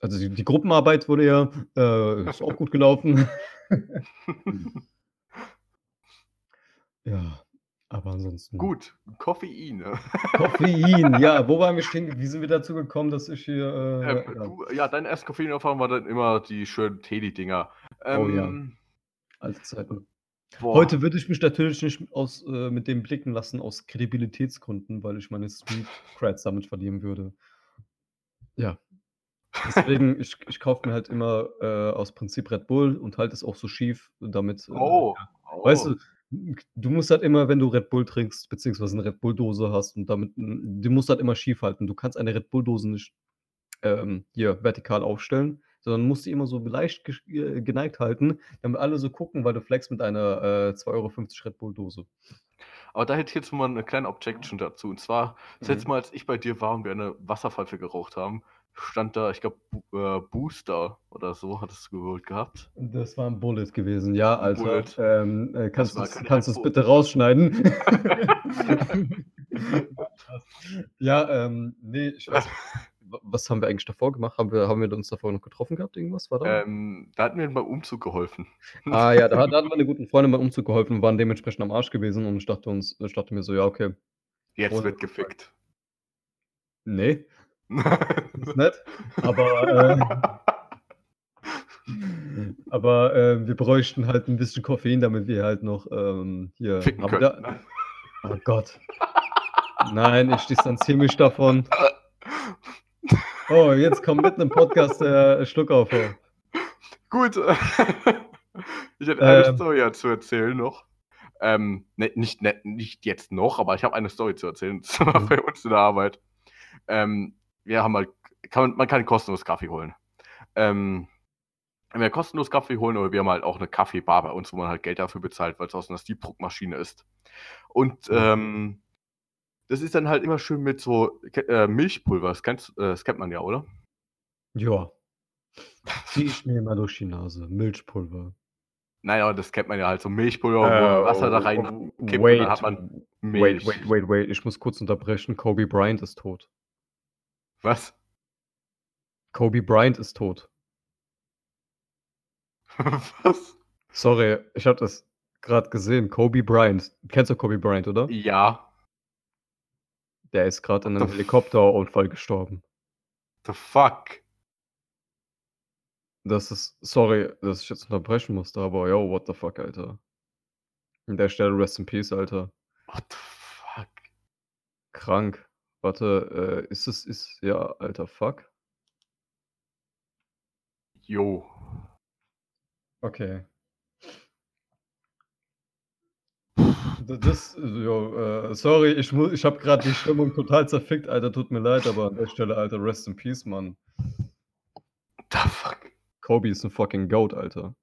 Also die, die Gruppenarbeit wurde ja, äh, ist auch gut gelaufen. ja, aber ansonsten. Gut, Koffein. Koffein, ja, wo waren wir stehen? Wie sind wir dazu gekommen, dass ich hier. Äh, Ähm, ja, du, ja, dein erste Koffeinaufwand war dann immer die schönen Teddy-Dinger. Ähm, Oh ja. alte Zeiten. boah, Heute würde ich mich natürlich nicht aus, äh, mit dem blicken lassen aus Kredibilitätsgründen, weil ich meine Street Creds damit verlieren würde. Ja. Deswegen, ich, ich kaufe mir halt immer äh, aus Prinzip Red Bull und halte es auch so schief, damit. Äh, Oh, oh. Weißt du, du musst halt immer, wenn du Red Bull trinkst, beziehungsweise eine Red Bull-Dose hast und damit, du musst halt immer schief halten. Du kannst eine Red Bull-Dose nicht ähm, hier vertikal aufstellen, sondern musst die immer so leicht ge äh, geneigt halten, damit alle so gucken, weil du flexst mit einer äh, 2,50 Euro Red Bull-Dose. Aber da hätte ich jetzt mal eine kleine Objection dazu. Und zwar, das Mhm. letzte Mal, als ich bei dir war und wir eine Wasserpfeife geraucht haben, stand da, ich glaube, äh, Booster oder so, hattest du geholt gehabt. Das war ein Bullet gewesen, ja. Bullet. Ähm, äh, kannst du es bitte rausschneiden? ja, ähm, nee, ich weiß wa- Was haben wir eigentlich davor gemacht? Haben wir, haben wir uns davor noch getroffen gehabt? Irgendwas war da? Ähm, da hatten wir beim Umzug geholfen. Ah ja, da, da hatten meine guten Freunde beim Umzug geholfen und waren dementsprechend am Arsch gewesen und ich dachte uns, ich dachte mir so, ja, okay. Jetzt wird gefickt. Nee, ist nett. Aber, äh, aber äh, wir bräuchten halt ein bisschen Koffein, damit wir halt noch ähm, hier. Ficken aber können. da, oh Gott. Nein, ich distanziere mich davon. Oh, jetzt kommt mitten im Podcast der Schluck auf. Gut. ich hätte eine Ähm. Story zu erzählen noch. Ähm, ne, nicht, ne, nicht jetzt noch, aber ich habe eine Story zu erzählen. Das war Mhm. bei uns in der Arbeit. Ähm, wir haben halt, kann, man- kann kostenlos Kaffee holen. Ähm, wenn wir kostenlos Kaffee holen, oder wir haben halt auch eine Kaffeebar bei uns, wo man halt Geld dafür bezahlt, weil es aus einer Siebdruckmaschine ist. Und ähm, das ist dann halt immer schön mit so äh, Milchpulver. Das, kennst, äh, das kennt man ja, oder? Ja. Zieh ich mir mal durch die Nase. Milchpulver. Nein, aber das kennt man ja halt so Milchpulver, man Wasser da rein oh, kippt wait, und dann hat man wait, Milch. wait, wait, wait. Ich muss kurz unterbrechen. Kobe Bryant ist tot. Was? Kobe Bryant ist tot. Was? Sorry, ich habe das gerade gesehen. Kobe Bryant. Kennst du Kobe Bryant, oder? Ja. Der ist gerade in einem Helikopterunfall gestorben. The fuck? Das ist, sorry, dass ich jetzt unterbrechen musste, aber yo, what the fuck, Alter. An der Stelle Rest in Peace, Alter. What the fuck? Krank. Warte, äh, ist es, ist, ja, alter, fuck. Jo. Okay. Das, jo, äh, sorry, ich muss, ich habe gerade die Stimmung total zerfickt, Alter, tut mir leid, aber an der Stelle, Alter, Rest in Peace, Mann. The fuck? Kobe ist ein fucking Goat, Alter.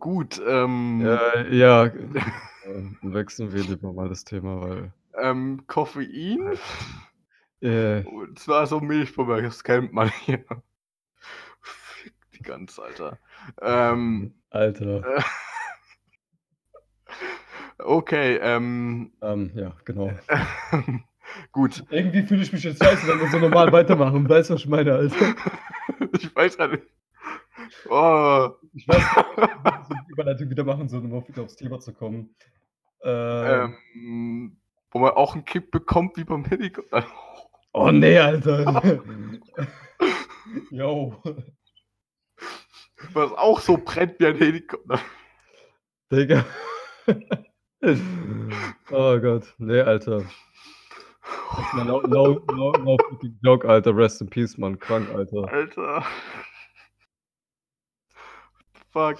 Gut, ähm, Ja, ja, äh, wechseln wir lieber mal das Thema, weil, ähm, Koffein? äh, Und zwar so Milchpulver, das kennt man hier. Fick die ganz, Alter. Ähm, Alter, äh, okay, ähm, ähm, ja, genau. gut. Irgendwie fühle ich mich jetzt scheiße, wenn wir so normal weitermachen. Weißt du, was ich meine, Alter? Ich weiß gar nicht. Oh, Ich weiß nicht, ob wir so eine Überleitung wieder machen sollen, um auf- wieder aufs Thema zu kommen. Ähm, ähm, wo man auch einen Kick bekommt wie beim Helikopter. Oh nee, Alter. Yo. Was auch so brennt wie ein Helikopter. Digga. oh Gott. Nee, Alter. No, no, no, no fucking joke, Alter. Rest in peace, Mann. Krank, Alter. Alter. Fuck.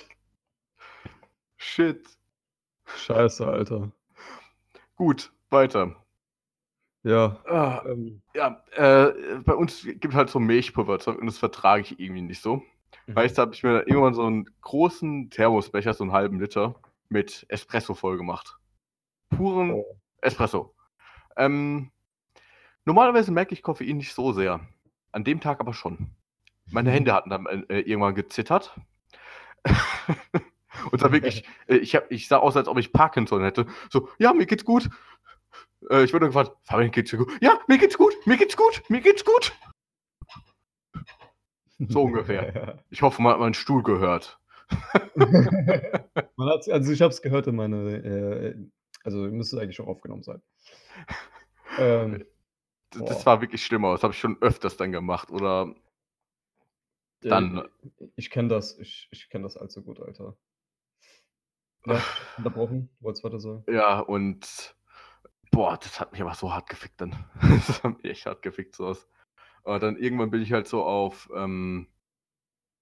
Shit. Scheiße, Alter. Gut, weiter. Ja. Ah, Ähm, ja, äh, bei uns gibt halt so Milchpulverzeug und das vertrage ich irgendwie nicht so. mhm. Weißt du, habe ich mir irgendwann so einen großen Thermosbecher, so einen halben Liter, mit Espresso voll gemacht. Puren Oh. Espresso. Ähm, normalerweise merke ich Koffein nicht so sehr. An dem Tag aber schon. Meine Hände hatten dann äh, irgendwann gezittert. Und dann wirklich, äh, ich, hab, ich sah aus, als ob ich Parkinson hätte. So, ja, mir geht's gut. Äh, ich wurde gefragt, Fabian, geht's dir gut? Ja, mir geht's gut, mir geht's gut, mir geht's gut. So ungefähr. Ich hoffe, man hat meinen Stuhl gehört. Also ich habe es gehört in meine, äh, also müsste eigentlich schon aufgenommen sein. Ähm, Das, das war wirklich schlimmer. Das habe ich schon öfters dann gemacht. Oder Dann- äh, ich kenne das, ich, ich kenne das allzu gut, Alter. Ja, unterbrochen, du wolltest weiter sagen. ja, und boah, das hat mich aber so hart gefickt dann. das hat mich echt hart gefickt, sowas. Aber dann irgendwann bin ich halt so auf ähm,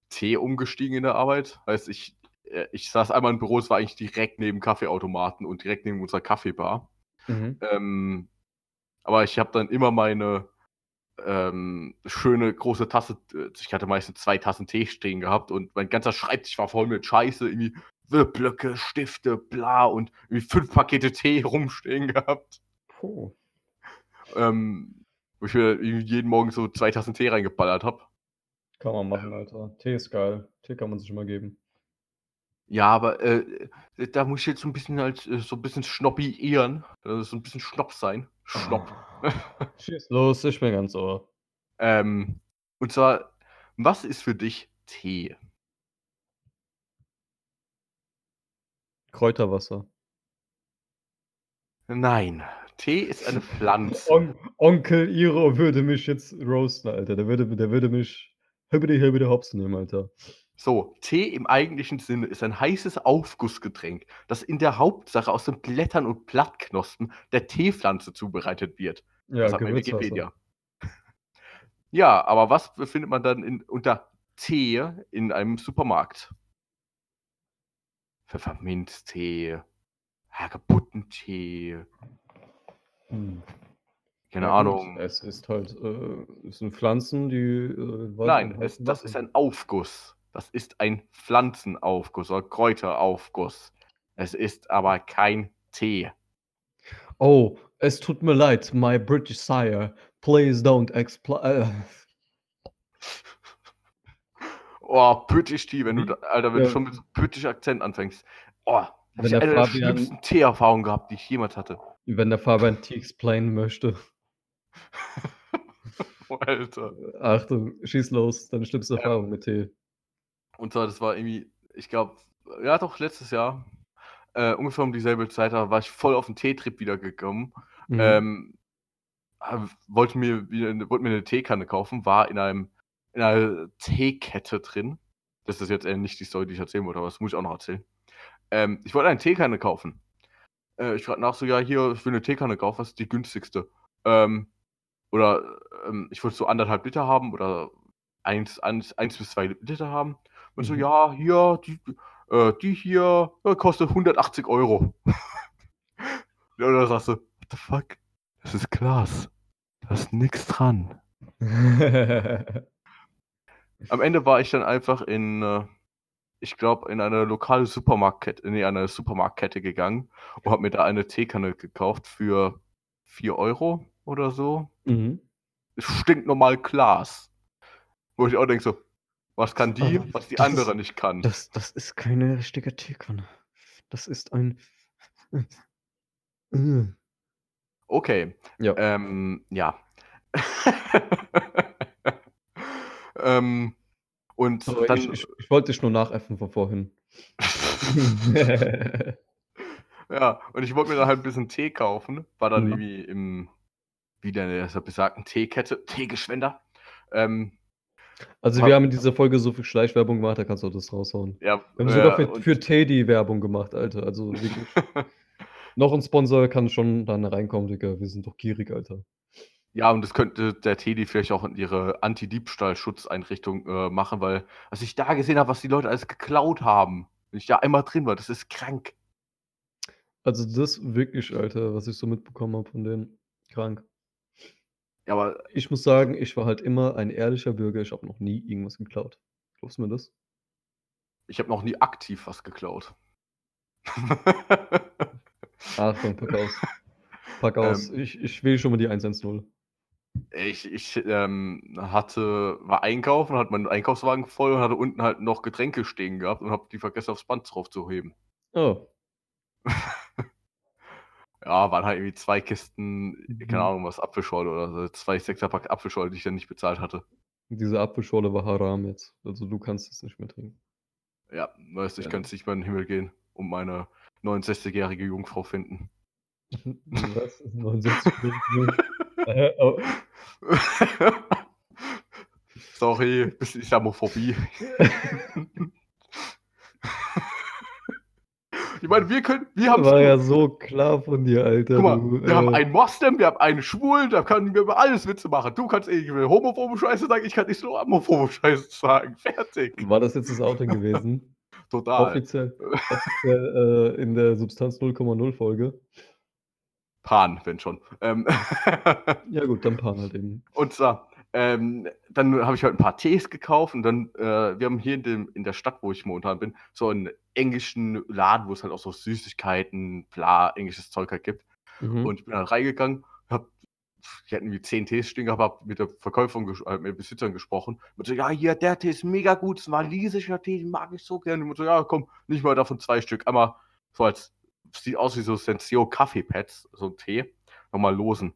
Tee umgestiegen in der Arbeit. Heißt, ich, äh, ich saß einmal im Büro, es war eigentlich direkt neben Kaffeeautomaten und direkt neben unserer Kaffeebar. Mhm. Ähm, aber ich habe dann immer meine ähm, schöne große Tasse, äh, ich hatte meistens zwei Tassen Tee stehen gehabt und mein ganzer Schreibtisch war voll mit Scheiße, irgendwie Blöcke, Stifte, bla und fünf Pakete Tee rumstehen gehabt. Puh. Ähm, wo ich mir jeden Morgen so zwei Tassen Tee reingeballert habe. Kann man machen, Alter. Tee ist geil. Tee kann man sich immer geben. Ja, aber äh, äh, da muss ich jetzt so ein bisschen als äh, so ein bisschen schnoppieren. Also so ein bisschen Schnopp sein. Schnopp. Schieß los, ich bin ganz ohr. Ähm, und zwar, was ist für dich Tee? Kräuterwasser. Nein, Tee ist eine Pflanze. On Onkel Iro würde mich jetzt roasten, Alter. Der würde, der würde mich hibbidi hibbidi hops nehmen, Alter. So, Tee im eigentlichen Sinne ist ein heißes Aufgussgetränk, das in der Hauptsache aus den Blättern und Blattknospen der Teepflanze zubereitet wird. Ja, Das hat Gewürzwasser. Wikipedia. Ja, aber was befindet man dann in, unter Tee in einem Supermarkt? Pfefferminztee, Hagebuttentee, Hm. keine Ja, Ahnung. Es ist halt, äh, es sind Pflanzen, die. Äh, Nein, im es, das ist ein Aufguss. Das ist ein Pflanzenaufguss oder Kräuteraufguss. Es ist aber kein Tee. Oh, es tut mir leid, my British sire. Please don't expl äh, Oh, British Tea, wenn du, da, Alter, wenn du Ja. schon mit so British Akzent anfängst. Oh, Wenn ich der eine der Fabian- schlimmsten Tee-Erfahrungen gehabt, die ich jemals hatte. Wenn der Fabian T explainen möchte. Oh, Alter. Achtung, schieß los, deine schlimmste Erfahrung mit Tee. Und zwar, das war irgendwie, ich glaube, ja doch, letztes Jahr, äh, ungefähr um dieselbe Zeit, da war ich voll auf den Teetrip wieder gekommen. Mhm. Ähm, wollte mir wollte mir eine Teekanne kaufen, war in einem in einer Teekette drin. Das ist jetzt eher nicht die Story, die ich erzählen wollte, aber das muss ich auch noch erzählen. Ähm, ich wollte eine Teekanne kaufen. Äh, ich fragte nach so, ja, hier, ich will eine Teekanne kaufen, was ist die günstigste? Ähm, oder ähm, ich wollte so anderthalb Liter haben oder eins, eins, eins bis zwei Liter haben. Und so, Mhm. ja, hier, die, äh, die hier äh, kostet 180 Euro. ja, oder sagst du, what the fuck? Das ist Glas. Da ist nichts dran. Am Ende war ich dann einfach in, äh, ich glaube, in eine lokale Supermarktkette, nee, eine Supermarktkette gegangen und habe mir da eine Teekanne gekauft für 4 Euro oder so. mhm. Stinknormal Glas. Wo ich auch denke so, was kann die, Aber was die andere ist- nicht kann. Das, das ist keine richtige Teekanne. Das ist ein. Äh. Okay. Ja. Ähm, ja. ähm, und dann, ich, ich, ich wollte dich nur nachäffen von vorhin. ja, und ich wollte mir dann halt ein bisschen Tee kaufen. War dann Mhm. irgendwie im, wieder in der besagten Teekette, Teegeschwender. Ähm, Also wir haben in dieser Folge so viel Schleichwerbung gemacht, da kannst du auch das raushauen. ja, Wir haben sogar äh, für, für Teddy Werbung gemacht, Alter. Also wirklich. noch ein Sponsor kann schon dann reinkommen, Digga. Wir sind doch gierig, Alter. Ja, und das könnte der Teddy vielleicht auch in ihre Anti-Diebstahl-Schutzeinrichtung äh, machen, weil als ich da gesehen habe, was die Leute alles geklaut haben, wenn ich da einmal drin war, das ist krank. Also das wirklich, Alter, was ich so mitbekommen habe von denen. Krank. Ja, aber Ich muss sagen, ich war halt immer ein ehrlicher Bürger. Ich habe noch nie irgendwas geklaut. Glaubst du mir das? ich habe noch nie aktiv was geklaut. Achtung, pack aus. Pack aus. Ähm. ich, ich will schon mal die 110. ich ich ähm, hatte, war einkaufen, hatte meinen Einkaufswagen voll und hatte unten halt noch Getränke stehen gehabt und habe die vergessen, aufs Band drauf zu heben. Oh. Ja, waren halt irgendwie zwei Kisten, keine Mhm. Ahnung, was, Apfelschorle oder so, zwei Sechserpack Apfelschorle, die ich dann nicht bezahlt hatte. Diese Apfelschorle war Haram jetzt. Also du kannst es nicht mehr trinken. Ja, weißt du, ich Ja. kann jetzt nicht mehr in den Himmel gehen und meine 69-jährige Jungfrau finden. Was? 69 äh, oh. Sorry, bisschen Islamophobie. ich meine, wir können, wir haben War ja so klar von dir, Alter. Guck mal, du, wir haben äh, einen Moslem, wir haben einen Schwulen, da können wir über alles Witze machen. Du kannst irgendwie homophobe Scheiße sagen, ich kann nicht so homophobe Scheiße sagen. Fertig. War das jetzt das Outing gewesen? Total. Offiziell, offiziell äh, in der Substanz 0,0 Folge. Pan, wenn schon. Ähm, Ja gut, dann Pan halt eben. und zwar, ähm, dann habe ich halt ein paar Tees gekauft und dann, äh, wir haben hier in, dem, in der Stadt, wo ich momentan bin, so einen englischen Laden, wo es halt auch so Süßigkeiten, bla, englisches Zeug halt gibt. Mhm. Und ich bin dann reingegangen, hab, ich hatte irgendwie zehn Tees stehen gehabt, hab mit der Verkäuferin, äh, mit den Besitzern gesprochen. Und so, ja, hier, der Tee ist mega gut, das ist ein walisischer Tee, den mag ich so gerne. Und so, ja, komm, nicht mal davon zwei Stück. Einmal so als, sieht aus wie so Senseo Kaffeepads, so ein Tee. Nochmal losen.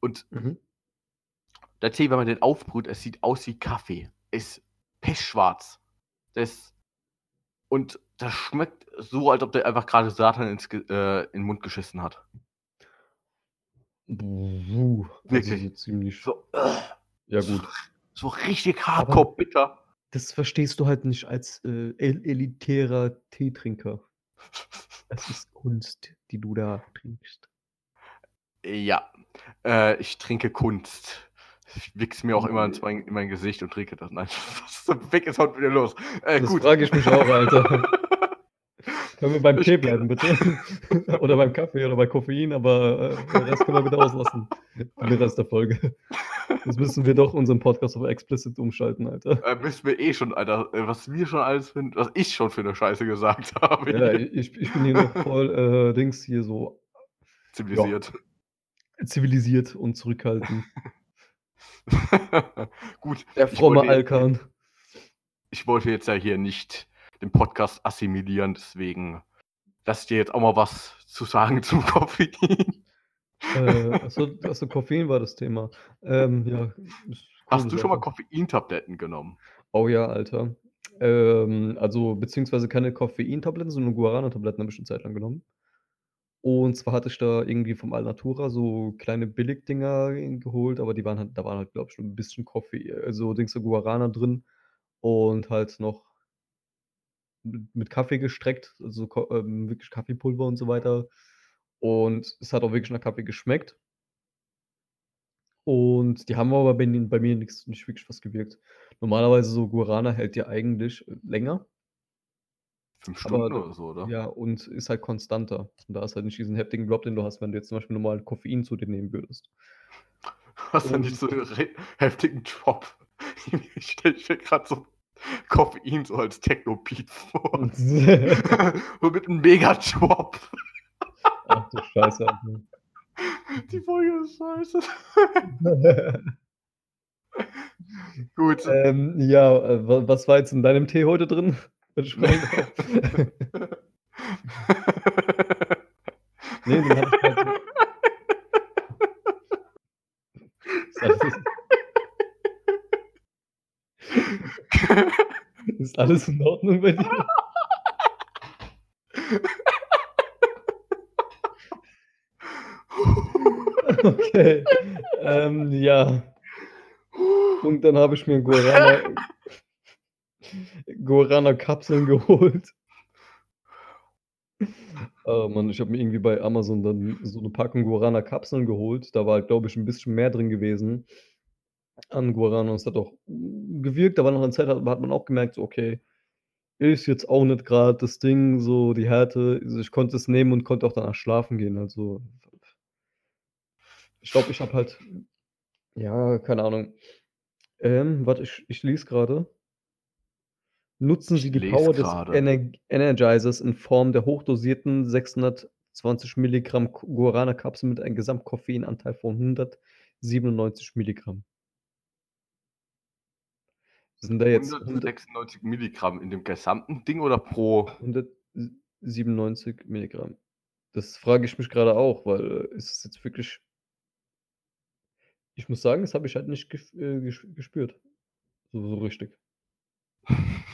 Und Mhm. der Tee, wenn man den aufbrüht, es sieht aus wie Kaffee. Ist pechschwarz. Das, und das schmeckt so, als ob der einfach gerade Satan ins, äh, in den Mund geschissen hat. Buh, also Wirklich. so ziemlich. So, äh, Ja gut. so richtig hardcore bitter. Das verstehst du halt nicht als äh, el elitärer Teetrinker. Es ist Kunst, die du da trinkst. Ja, äh, ich trinke Kunst. Ich wichse mir auch immer ins mein, in mein Gesicht und trinke das. Nein, was ist weg ist heute wieder los? Äh, Das gut. frage ich mich auch, Alter. Können wir beim Tee bleiben, bitte? oder beim Kaffee oder bei Koffein, aber äh, den Rest können wir bitte auslassen. Den Rest der Folge. Jetzt müssen wir doch unseren Podcast auf explicit umschalten, Alter. Äh, wissen wir eh schon, Alter, äh, was wir schon alles finden, was ich schon für eine Scheiße gesagt habe. Ja, ich, ich bin hier noch voll äh, Dings hier so Zivilisiert. zivilisiert und zurückhaltend. Gut, Der fromme Alkan. ich wollte jetzt ja hier nicht den Podcast assimilieren, deswegen lass dir jetzt auch mal was zu sagen zum Koffein. Äh, achso, achso, Koffein war das Thema. Ähm, ja, Hast du schon mal Sache. Koffeintabletten genommen? Oh ja, Alter. Ähm, also, beziehungsweise keine Koffeintabletten, sondern Guarana-Tabletten habe ich eine Zeit lang genommen. Und zwar hatte ich da irgendwie vom Alnatura so kleine Billigdinger geholt, aber die waren halt, da waren halt, glaube ich, schon ein bisschen Koffein, also Dings so Guarana drin und halt noch mit, Kaffee gestreckt, also ähm, wirklich Kaffeepulver und so weiter. Und es hat auch wirklich nach Kaffee geschmeckt. Und die haben aber bei, bei mir nix, nicht wirklich was gewirkt. Normalerweise so Guarana hält ja eigentlich äh, länger, Fünf Aber Stunden da- oder so, oder? ja, und ist halt konstanter. Und da ist halt nicht diesen heftigen Drop, den du hast, wenn du jetzt zum Beispiel normal Koffein zu dir nehmen würdest. Hast du nicht so einen heftigen Drop? Ich stelle mir gerade so Koffein so als Techno-Beat vor. so mit einem Mega-Drop. Ach du Scheiße. Die Folge ist scheiße. Gut. ähm, ja, äh, wa- was war jetzt in deinem Tee heute drin? Nee, den hab ich halt so- Ist alles, ist alles in Ordnung bei dir? Okay. Ähm, ja. Und dann habe ich mir Guarana Guarana-Kapseln geholt. Oh Mann, ich habe mir irgendwie bei Amazon dann so 'ne Packung Guarana-Kapseln geholt. Da war halt, glaube ich, 'n bisschen mehr drin gewesen an Guarana und es hat auch gewirkt. Da war noch 'ne Zeit, da hat man auch gemerkt, so: „Okay, ist jetzt auch nicht grad das Ding, so die Härte.“ Also, ich konnte es nehmen und konnte auch danach schlafen gehen. Also ich glaube, ich habe halt ja, keine Ahnung. Ähm, warte, ich ich lese grade. Nutzen Sie die Power des grade. Ener Energizers in Form der hochdosierten 620 Milligramm Q Guarana-Kapseln mit einem Gesamtkoffeinanteil von 197 Milligramm. Sind da jetzt hunde 196 Milligramm in dem gesamten Ding oder pro 197 Milligramm. Das frage ich mich grade auch, weil ist es jetzt wirklich ich muss sagen, das habe ich halt nicht äh, ges gespürt, so so richtig.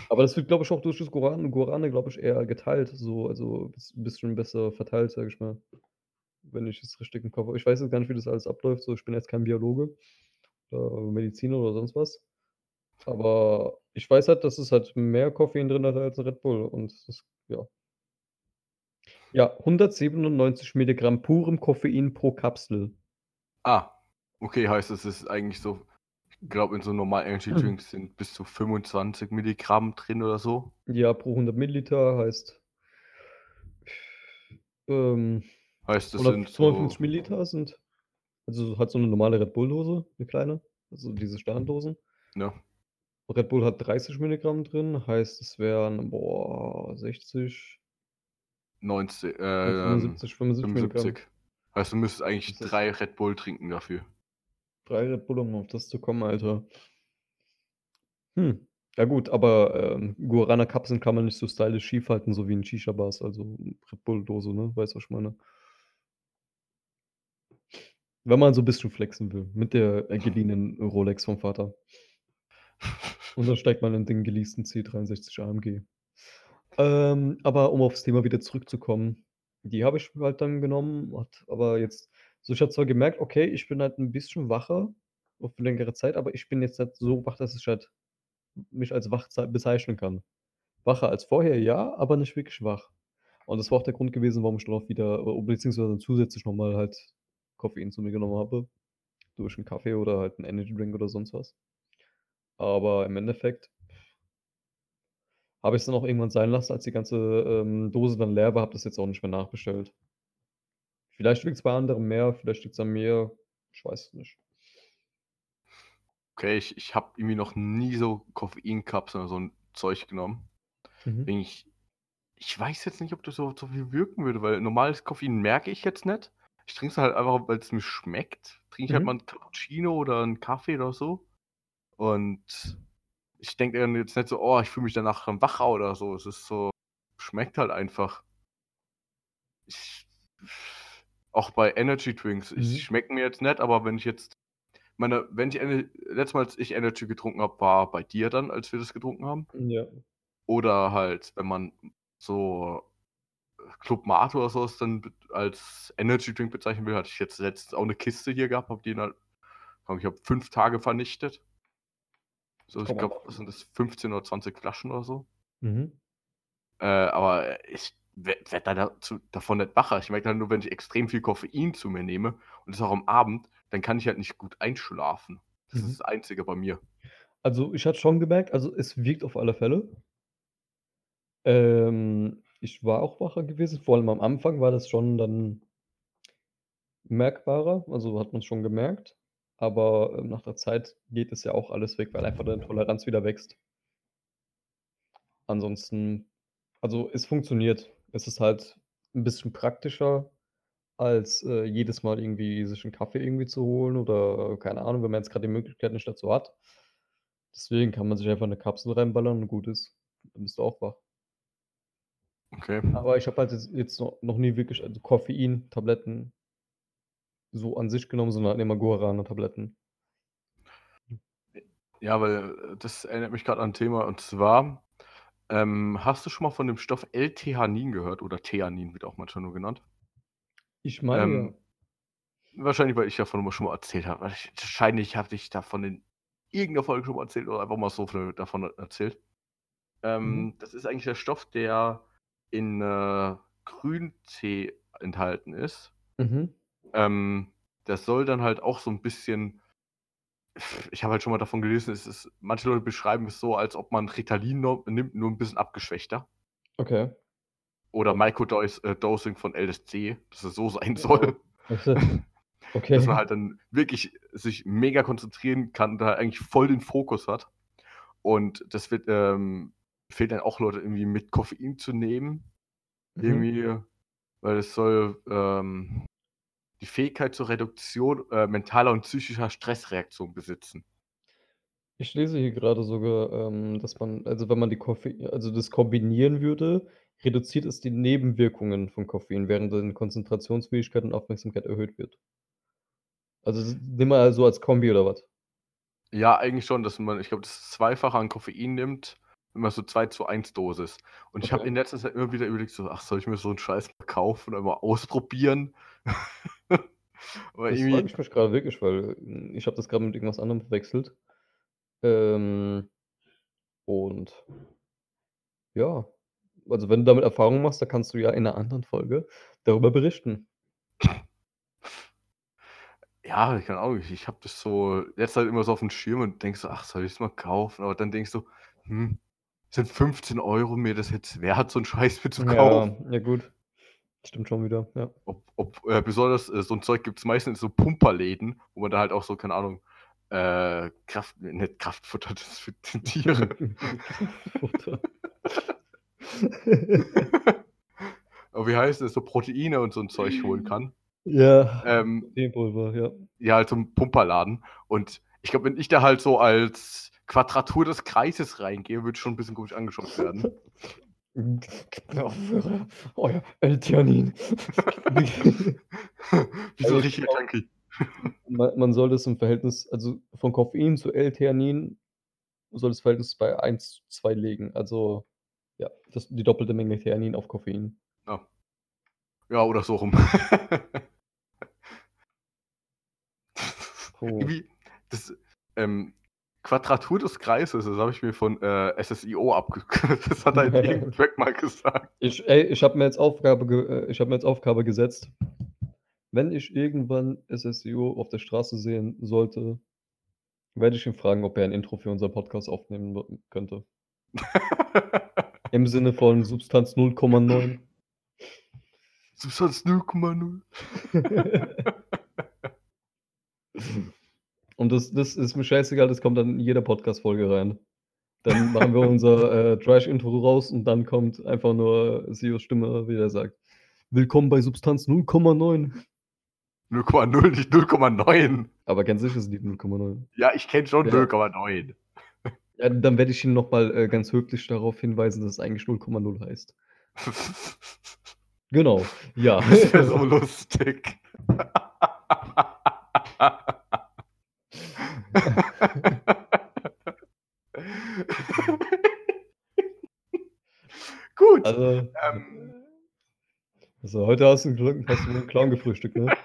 Aber das wird, glaube ich, auch durch das Guaran Guarana, glaube ich, eher geteilt, so also biss bisschen besser verteilt, sage ich mal, wenn ich es richtig im Kopf habe. Ich weiß jetzt gar nicht, wie das alles abläuft, so. Ich bin jetzt kein Biologe oder Mediziner oder sonst was. Aber ich weiß halt, dass es halt mehr Koffein drin hat als Red Bull und das ja. Ja, 197 Milligramm purem Koffein pro Kapsel. Ah, okay, heißt, es ist eigentlich so ich glaube, in so normalen Energy Drinks sind bis zu 25 Milligramm drin oder so. Ja, pro 100 Milliliter heißt ähm, Heißt, das sind 152 so Milliliter sind also halt so 'ne normale Red Bull-Dose, 'ne kleine, also diese Standarddosen. Ja. Red Bull hat 30 Milligramm drin, heißt, es wären, boah, 60 Neunzig Ja, ähm, 75, 75 Milligramm. 75. Heißt, du müsstest eigentlich 3 Red Bull trinken dafür. 3 Red Bull, um auf das zu kommen, Alter. Hm, ja gut, aber, ähm, Guarana-Kapseln kann man nicht so stylisch schief halten, so wie in Shisha-Bars, also Red Bull-Dose, ne? Weißt, was ich meine? Wenn man so bisschen flexen will mit der, geliehenen Rolex vom Vater. Und dann steigt man in den geleasten C63 AMG. Ähm, aber um aufs Thema wieder zurückzukommen, die habe ich halt dann genommen, hat aber jetzt so ich habe zwar gemerkt, okay, ich bin halt 'n bisschen wacher auf längere Zeit, aber ich bin jetzt nicht so wach, dass ich halt mich als wach zei bezeichnen kann. Wacher als vorher, ja, aber nicht wirklich wach. Und das war auch der Grund gewesen, warum ich dann auch wieder o beziehungsweise zusätzlich noch mal halt Koffein zu mir genommen habe durch 'n Kaffee oder halt 'n Energy Drink oder sonst was. Aber im Endeffekt habe ich's dann auch irgendwann sein lassen, als die ganze, ähm, Dose dann leer war, habe das jetzt auch nicht mehr nachbestellt. Vielleicht liegt's bei anderen mehr, vielleicht liegt's an mir, ich weiß es nicht. Okay, ich ich habe irgendwie noch nie so Koffeinkapseln oder so 'n Zeug genommen. Mhm. Ich ich weiß jetzt nicht, ob das so so viel wirken würde, weil normales Koffein merke ich jetzt nicht. Ich trinke es halt einfach, weil's mir schmeckt. Trinke ich halt Mhm. mal 'n Cappuccino oder 'n Kaffee oder so. Und ich denke dann jetzt nicht so: „Oh, ich fühle mich danach dann wacher“ oder so. Es ist so schmeckt halt einfach. Ich auch bei Energy Drinks, ich Mhm. schmecken mir jetzt nicht, aber wenn ich jetzt meine, wenn ich letztes Mal, als ich Energy getrunken habe, war bei dir dann, als wir das getrunken haben. Ja. Oder halt, wenn man so Club Mate oder so was dann als Energy Drink bezeichnen will, hatte ich jetzt letztens auch 'ne Kiste hier gehabt, habe die dann glaube, ich habe 5 Tage vernichtet. So, ich glaube, was sind das, 15 oder 20 Flaschen oder so. Mhm. Äh, aber ich werde da dazu davon nicht wacher. Ich merke halt nur, wenn ich extrem viel Koffein zu mir nehme und das auch am Abend, dann kann ich halt nicht gut einschlafen. Das Mhm. ist das Einzige bei mir. Also, ich hatte schon gemerkt also, es wirkt auf alle Fälle. Ähm, ich war auch wacher gewesen, vor allem am Anfang war das schon dann merkbarer, also, hat man's schon gemerkt, aber, ähm, nach der Zeit geht es ja auch alles weg, weil einfach deine Toleranz wieder wächst. Ansonsten also, es funktioniert. Es ist halt 'n bisschen praktischer, als, äh, jedes Mal irgendwie sich 'n Kaffee irgendwie zu holen oder keine Ahnung, wenn man jetzt grad die Möglichkeit nicht dazu hat. Deswegen kann man sich einfach 'ne Kapsel reinballern und gut ist. Dann bist du auch wach. Okay. Aber ich habe halt jetzt jetzt no noch nie wirklich, also, Koffeintabletten so an sich genommen, sondern halt immer Guarana-Tabletten. Ja, weil, äh, das erinnert mich grad an 'n Thema und zwar, ähm, hast du schon mal von dem Stoff L-Theanin gehört oder Theanin, wird auch manchmal nur genannt? Ich meine. Ähm Wahrscheinlich, weil ich davon schon mal erzählt habe. Wahrscheinlich habe ich davon in irgendeiner Folge schon mal erzählt oder einfach mal so davon erzählt. Ähm, mhm. Das ist eigentlich der Stoff, der in äh, Grüntee enthalten ist. Mhm. Ähm, das soll dann halt auch so ein bisschen. Ich habe halt schon mal davon gelesen, es ist, manche Leute beschreiben es so, als ob man Ritalin nimmt, nur ein bisschen abgeschwächter. Okay. Oder Microdosing äh, von LSD, dass es so sein soll. Okay. Dass man halt dann wirklich sich mega konzentrieren kann und da eigentlich voll den Fokus hat. Und das wird, ähm, fehlt dann auch Leute irgendwie mit Koffein zu nehmen. Mhm. Irgendwie, weil es soll ähm, die Fähigkeit zur Reduktion äh, mentaler und psychischer Stressreaktion besitzen. Ich lese hier gerade sogar, ähm, dass man, also wenn man die Koffein, also das kombinieren würde, reduziert es die Nebenwirkungen von Koffein, während dann Konzentrationsfähigkeit und Aufmerksamkeit erhöht wird. Also nimm mal so als Kombi oder was? Ja, eigentlich schon, dass man, ich glaube, das Zweifache an Koffein nimmt, immer so 2 zu 1 Dosis. Und ich habe in letzter Zeit immer wieder überlegt, so, ach, soll ich mir so einen Scheiß kaufen und einmal ausprobieren? Aber das frage ich mich gerade wirklich, weil ich habe das gerade mit irgendwas anderem verwechselt. Ähm, und ja, also wenn du damit Erfahrung machst, da kannst du ja in einer anderen Folge darüber berichten. Ja, keine Ahnung, ich, ich habe das so jetzt halt immer so auf dem Schirm und denkst so, ach, soll ich es mal kaufen? Aber dann denkst du, hm, sind 15 Euro mir das jetzt wert, so einen Scheiß mir zu kaufen? Ja, ja gut. Stimmt schon wieder, ja. Ob, ob äh, besonders äh, so ein Zeug gibt es meistens in so Pumperläden, wo man da halt auch so, keine Ahnung, äh, Kraft, nicht Kraftfutter, das ist für die Tiere. Kraftfutter. Aber wie heißt es, so Proteine und so ein Zeug holen kann. Ja, Ähm, Proteinpulver, ja. ja, halt so ein Pumperladen. Und ich glaube, wenn ich da halt so als Quadratur des Kreises reingehe, würde ich schon ein bisschen komisch angeschaut werden. Gib mir Aufhörer, euer L-Theanin. Wieso Also richtig genau, junkie? man, man soll das im Verhältnis, also von Koffein zu L-Theanin soll das Verhältnis bei 1 zu 2 liegen. Also ja, das, die doppelte Menge Theanin auf Koffein. Ja. Ja, oder so rum. Oh. Irgendwie, das, ähm, Quadratur des Kreises, das habe ich mir von äh, SSIO abgekürzt. Das hat halt irgendein Track mal gesagt. Ich, ey, ich habe mir, jetzt Aufgabe äh, ich hab mir jetzt Aufgabe gesetzt, wenn ich irgendwann SSIO auf der Straße sehen sollte, werde ich ihn fragen, ob er ein Intro für unseren Podcast aufnehmen könnte. Im Sinne von Substanz 0,9. Substanz 0,0. Und das, das ist mir scheißegal, das kommt dann in jeder Podcast-Folge rein. Dann machen wir unser äh, Trash-Intro raus und dann kommt einfach nur Sios Stimme, wie der sagt. Willkommen bei Substanz 0,9. 0,0, nicht 0,9. Aber ganz sicher ist die 0,9. Ja, ich kenne schon Ja. 0,9. Ja, dann werde ich ihn nochmal äh, ganz höflich darauf hinweisen, dass es eigentlich 0,0 heißt. Genau, ja. Das wäre so lustig. Gut. Also, Ähm, also heute hast du, hast du einen Clown gefrühstückt, ne?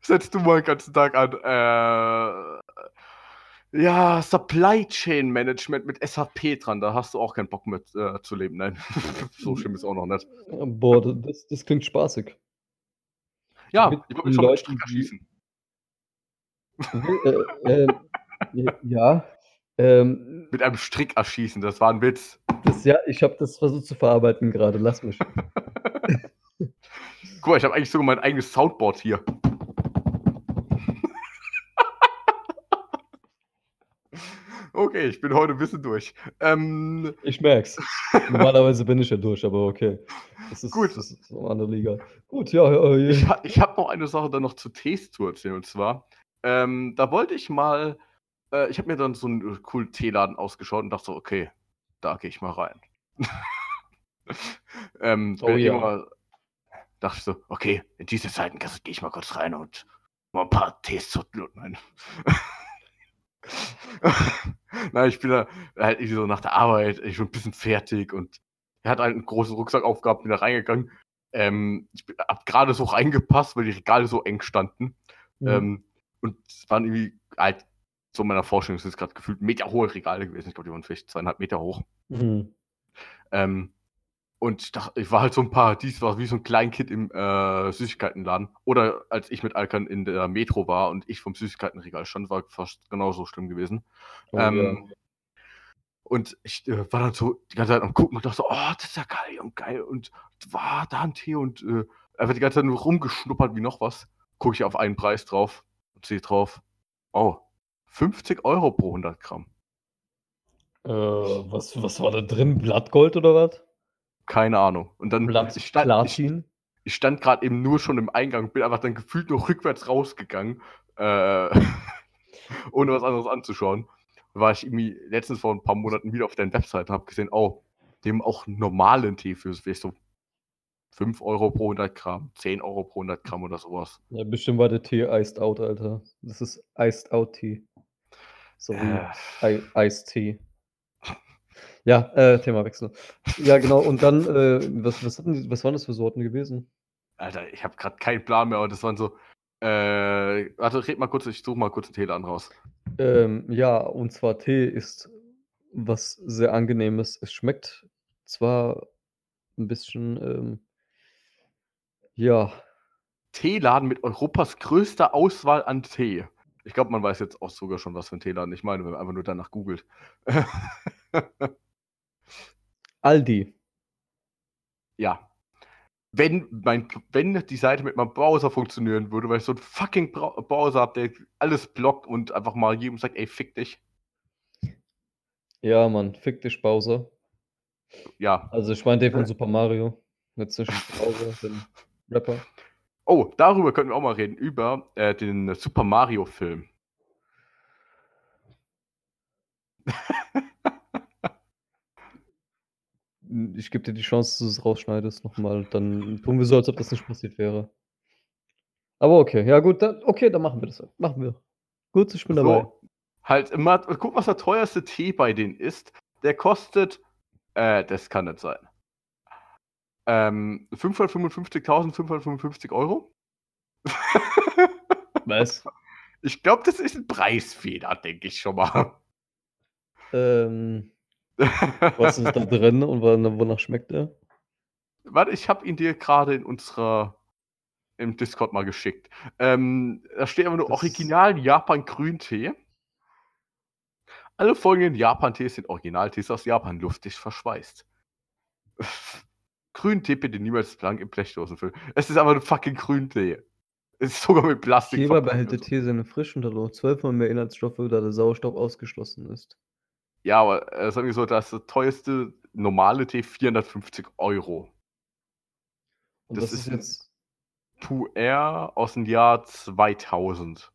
setzt du mal den ganzen Tag an. Äh, ja, Supply Chain Management mit SAP dran. Da hast du auch keinen Bock mit äh, zu leben. Nein, so schlimm ist auch noch nicht. Boah, das, das klingt spaßig. Ja, Mit ich wollte schon mit Leuten, Strick die- erschießen. Äh, äh, ja, ähm, Mit einem Strick erschießen, das war ein Witz. das, ja, ich habe das versucht zu verarbeiten gerade, lass mich. Guck mal, ich habe eigentlich sogar mein eigenes Soundboard hier. okay, ich bin heute ein bisschen durch. Ähm, Ich merk's. Normalerweise bin ich ja durch, aber okay. Das ist, Gut. Das ist eine andere Liga. Gut, ja, ja, ja. ich ha ich habe noch eine Sache dann noch zu Tees zu erzählen. Und zwar, ähm, da wollte ich mal, äh, ich habe mir dann so einen äh, coolen Teeladen ausgeschaut und dachte so, okay, da gehe ich mal rein. ähm, Oh bin ja. immer, dachte ich so, okay, in diese Seitengasse gehe ich mal kurz rein und mal ein paar Tees zu Nein. Nein, ich bin da halt irgendwie so nach der Arbeit, ich bin ein bisschen fertig und er hat halt einen großen Rucksack aufgehabt, bin da reingegangen Ähm, ich habe gerade so reingepasst, weil die Regale so eng standen. Mhm. Ähm, und es waren irgendwie halt, so in meiner Vorstellung sind es gerade gefühlt Meter hohe Regale gewesen. Ich glaube, die waren vielleicht zweieinhalb Meter hoch. Mhm. Ähm, und ich, dachte, ich war halt so ein Paradies, war wie so ein Kleinkind im äh, Süßigkeitenladen. Oder als ich mit Alkan in der Metro war und ich vom Süßigkeitenregal stand, war fast genauso schlimm gewesen. Oh, ähm, Und ich äh, war dann so die ganze Zeit am Gucken und dachte so, oh, das ist ja geil und geil. Und war da ein Tee und äh, einfach die ganze Zeit nur rumgeschnuppert wie noch was. Gucke ich auf einen Preis drauf und sehe drauf, oh, 50 Euro pro 100 Gramm. Äh, was, was war da drin? Blattgold oder was? Keine Ahnung. Und dann Blatt ich stand, ich, Platin? ich stand gerade eben nur schon im Eingang, bin einfach dann gefühlt nur rückwärts rausgegangen, äh, ohne was anderes anzuschauen. War ich irgendwie letztens vor ein paar Monaten wieder auf deinen Webseiten und habe gesehen, oh, haben auch normalen Tee für vielleicht so 5 Euro pro 100 Gramm, 10 Euro pro 100 Gramm oder sowas. Ja, bestimmt war der Tee Iced Out, Alter. Das ist Iced Out Tee. Sorry. Äh, I Iced Tea. Ja, äh, Themawechsel. Ja, genau. Und dann, äh, was, was, hatten die, was waren das für Sorten gewesen? Alter, ich habe gerade keinen Plan mehr, aber das waren so. Äh, warte, red mal kurz, ich suche mal kurz einen Teeladen raus. Ähm, ja, und zwar Tee ist was sehr angenehmes. Es schmeckt zwar ein bisschen, ähm, ja, Teeladen mit Europas größter Auswahl an Tee. Ich glaube, man weiß jetzt auch sogar schon, was für ein Teeladen ich meine, wenn man einfach nur danach googelt. Aldi. ja. Wenn, mein, wenn die Seite mit meinem Browser funktionieren würde, weil ich so einen fucking Browser habe, der alles blockt und einfach mal jedem sagt, ey, fick dich. Ja, Mann, fick dich, Bowser. Ja. Also ich meine den von Super Mario. Nicht Bowser, den Rapper. Oh, darüber könnten wir auch mal reden, über äh, den Super Mario-Film. Ich gebe dir die Chance, dass du es rausschneidest nochmal. Dann tun wir so, als ob das nicht passiert wäre. Aber okay, ja gut, dann, okay, dann machen wir das. Machen wir. Gut, ich bin dabei. So, halt immer, guck, was der teuerste Tee bei denen ist. Der kostet, äh, das kann nicht sein. Ähm, 555.555 Euro. Was? Ich glaube, das ist ein Preisfehler, denke ich schon mal. Ähm, was ist da drin und wo- wonach schmeckt er? Warte, ich habe ihn dir gerade in unserer im Discord mal geschickt. Ähm, da steht aber nur Das- Original Japan Grüntee. Alle folgenden Japan-Tees sind Originaltees aus Japan, luftig verschweißt. Grüntee bitte niemals blank in Blechdosen füllen. Es ist aber ein fucking Grüntee. Es ist sogar mit Plastik. Verpackt behält der. Tee seine noch zwölfmal mehr Inhaltsstoffe, da der Sauerstoff ausgeschlossen ist. Ja, aber äh, sagen wir so, das teuerste normale Tee 450 Euro. Und Das das, ist ist jetzt. Puer aus dem Jahr 2000.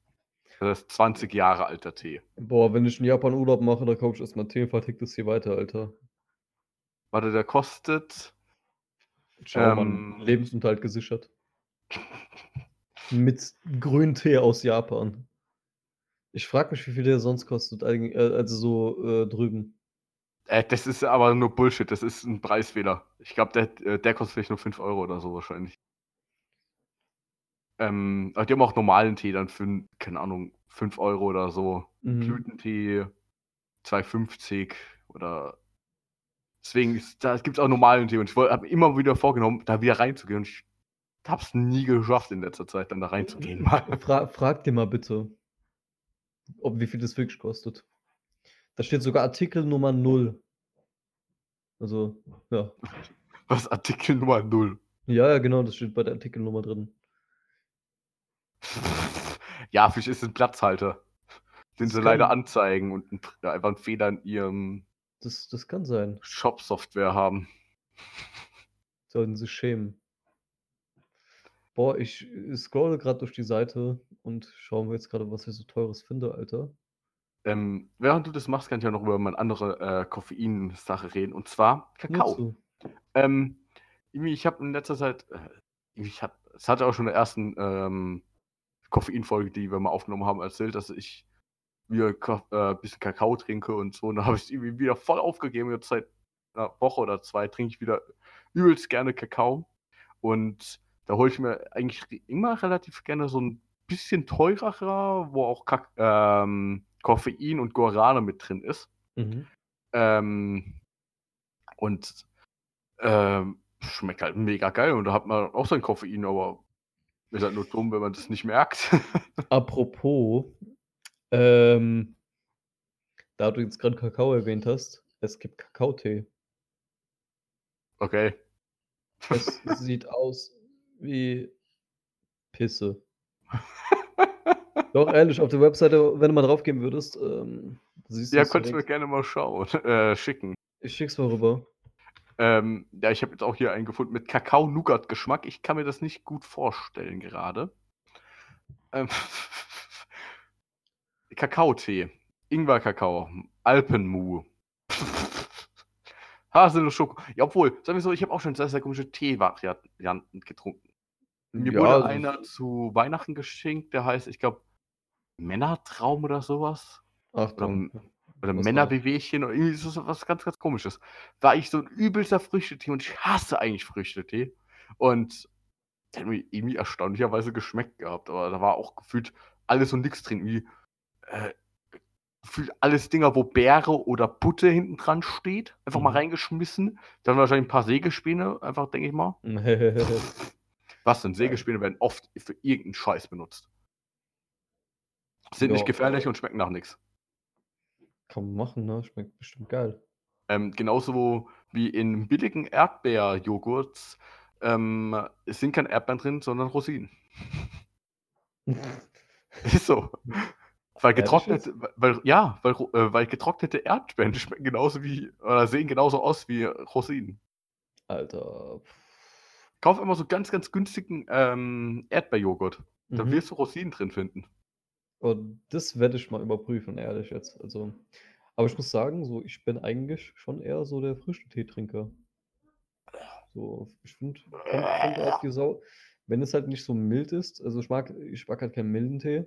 Das ist 20 Jahre alter Tee. Boah, wenn ich in Japan Urlaub mache, da kaufe ich erstmal Tee und vertick das hier weiter, Alter. Warte, der kostet. Schau, Ähm. Lebensunterhalt gesichert. Mit Grüntee aus Japan. Ich frage mich, wie viel der sonst kostet, äh, also so äh, drüben. Äh, das ist aber nur Bullshit. Das ist ein Preisfehler. Ich glaube, der, äh, der kostet vielleicht nur 5 Euro oder so wahrscheinlich. Ähm, die haben auch normalen Tee dann für, keine Ahnung, 5 Euro oder so. Mhm. Blütentee 2,50 oder. Deswegen gibt es auch normalen Tee und ich habe immer wieder vorgenommen, da wieder reinzugehen und ich habe es nie geschafft in letzter Zeit, dann da reinzugehen. Mal. Fra frag dir mal bitte, ob wie viel das wirklich kostet. Da steht sogar Artikel Nummer 0. Also, ja. Was Artikel Nummer 0. Ja, ja, genau, das steht bei der Artikelnummer drin. Ja, vielleicht ist ein Platzhalter. Den Das sie leider anzeigen und ein, einfach einen Fehler in ihrem Das, das kann sein. Shop-Software haben. Sollten sie schämen. Boah, ich scrolle gerade durch die Seite und schaue mir jetzt gerade, was ich so teures finde, Alter. Ähm, während du das machst, kann ich ja noch über meine andere äh, Koffein-Sache reden. Und zwar Kakao. Ähm, ich habe in letzter Zeit, äh, ich hab, es hatte auch schon in der ersten ähm, Koffeinfolge, die wir mal aufgenommen haben, erzählt, dass ich Ka äh, bisschen Kakao trinke und so. Und da habe ich es irgendwie wieder voll aufgegeben. Jetzt seit einer Woche oder zwei trinke ich wieder übelst gerne Kakao. Und da hole ich mir eigentlich immer relativ gerne so ein bisschen teurerer, wo auch Kak ähm, Koffein und Guarana mit drin ist. Mhm. Ähm, und ähm, schmeckt halt mega geil. Und da hat man auch sein Koffein, aber ist halt nur dumm, wenn man das nicht merkt. Apropos, ähm, da du jetzt gerade Kakao erwähnt hast, es gibt Kakaotee. okay. Es sieht aus wie Pisse. Doch, ehrlich, auf der Webseite, wenn du mal draufgehen würdest, ähm, siehst du Ja, es könntest du mir gerne mal schauen, äh, schicken. Ich schick's mal rüber. Ähm, ja, ich habe jetzt auch hier einen gefunden mit Kakao-Nougat-Geschmack. Ich kann mir das nicht gut vorstellen gerade. Ähm, Kakaotee, Ingwer-Kakao, Alpenmu. Haselnuss Schoko. Ja, obwohl, sagen wir so, ich habe auch schon sehr, sehr komische Tee-Varianten getrunken. Mir Ja, wurde also einer zu Weihnachten geschenkt, der heißt, ich glaube, Männertraum oder sowas. Oder, Achtung. oder das? Männerbewegchen oder irgendwie so was ganz, ganz komisches. War ich so ein übelster Früchtetee und ich hasse eigentlich Früchtetee. Und der hat mir irgendwie erstaunlicherweise geschmeckt gehabt. Aber da war auch gefühlt alles und nichts drin. Wie, äh, alles Dinger, wo Beere oder Butte hinten dran steht. Einfach mal Mhm. reingeschmissen. Dann wahrscheinlich ein paar Sägespäne, einfach, denke ich mal. Was denn? Sägespäne werden oft für irgendeinen Scheiß benutzt. Sind nicht Ja, gefährlich und schmecken nach nichts. kann man machen, ne? Schmeckt bestimmt geil. Ähm, genauso wie in billigen Erdbeerjoghurts ähm, es sind keine Erdbeeren drin, sondern Rosinen. Ist so. Weil getrocknete, weil, ja, weil, äh, weil getrocknete Erdbeeren schmecken genauso wie, oder sehen genauso aus wie Rosinen. Alter. Kauf immer so ganz, ganz günstigen ähm, Erdbeerjoghurt. Da Mhm. wirst du Rosinen drin finden. Und das werde ich mal überprüfen, ehrlich jetzt. Also, aber ich muss sagen, so, ich bin eigentlich schon eher so der Früchtetee-Trinker. So, ich finde, die Sau. Wenn es halt nicht so mild ist, also ich mag, ich mag halt keinen milden Tee.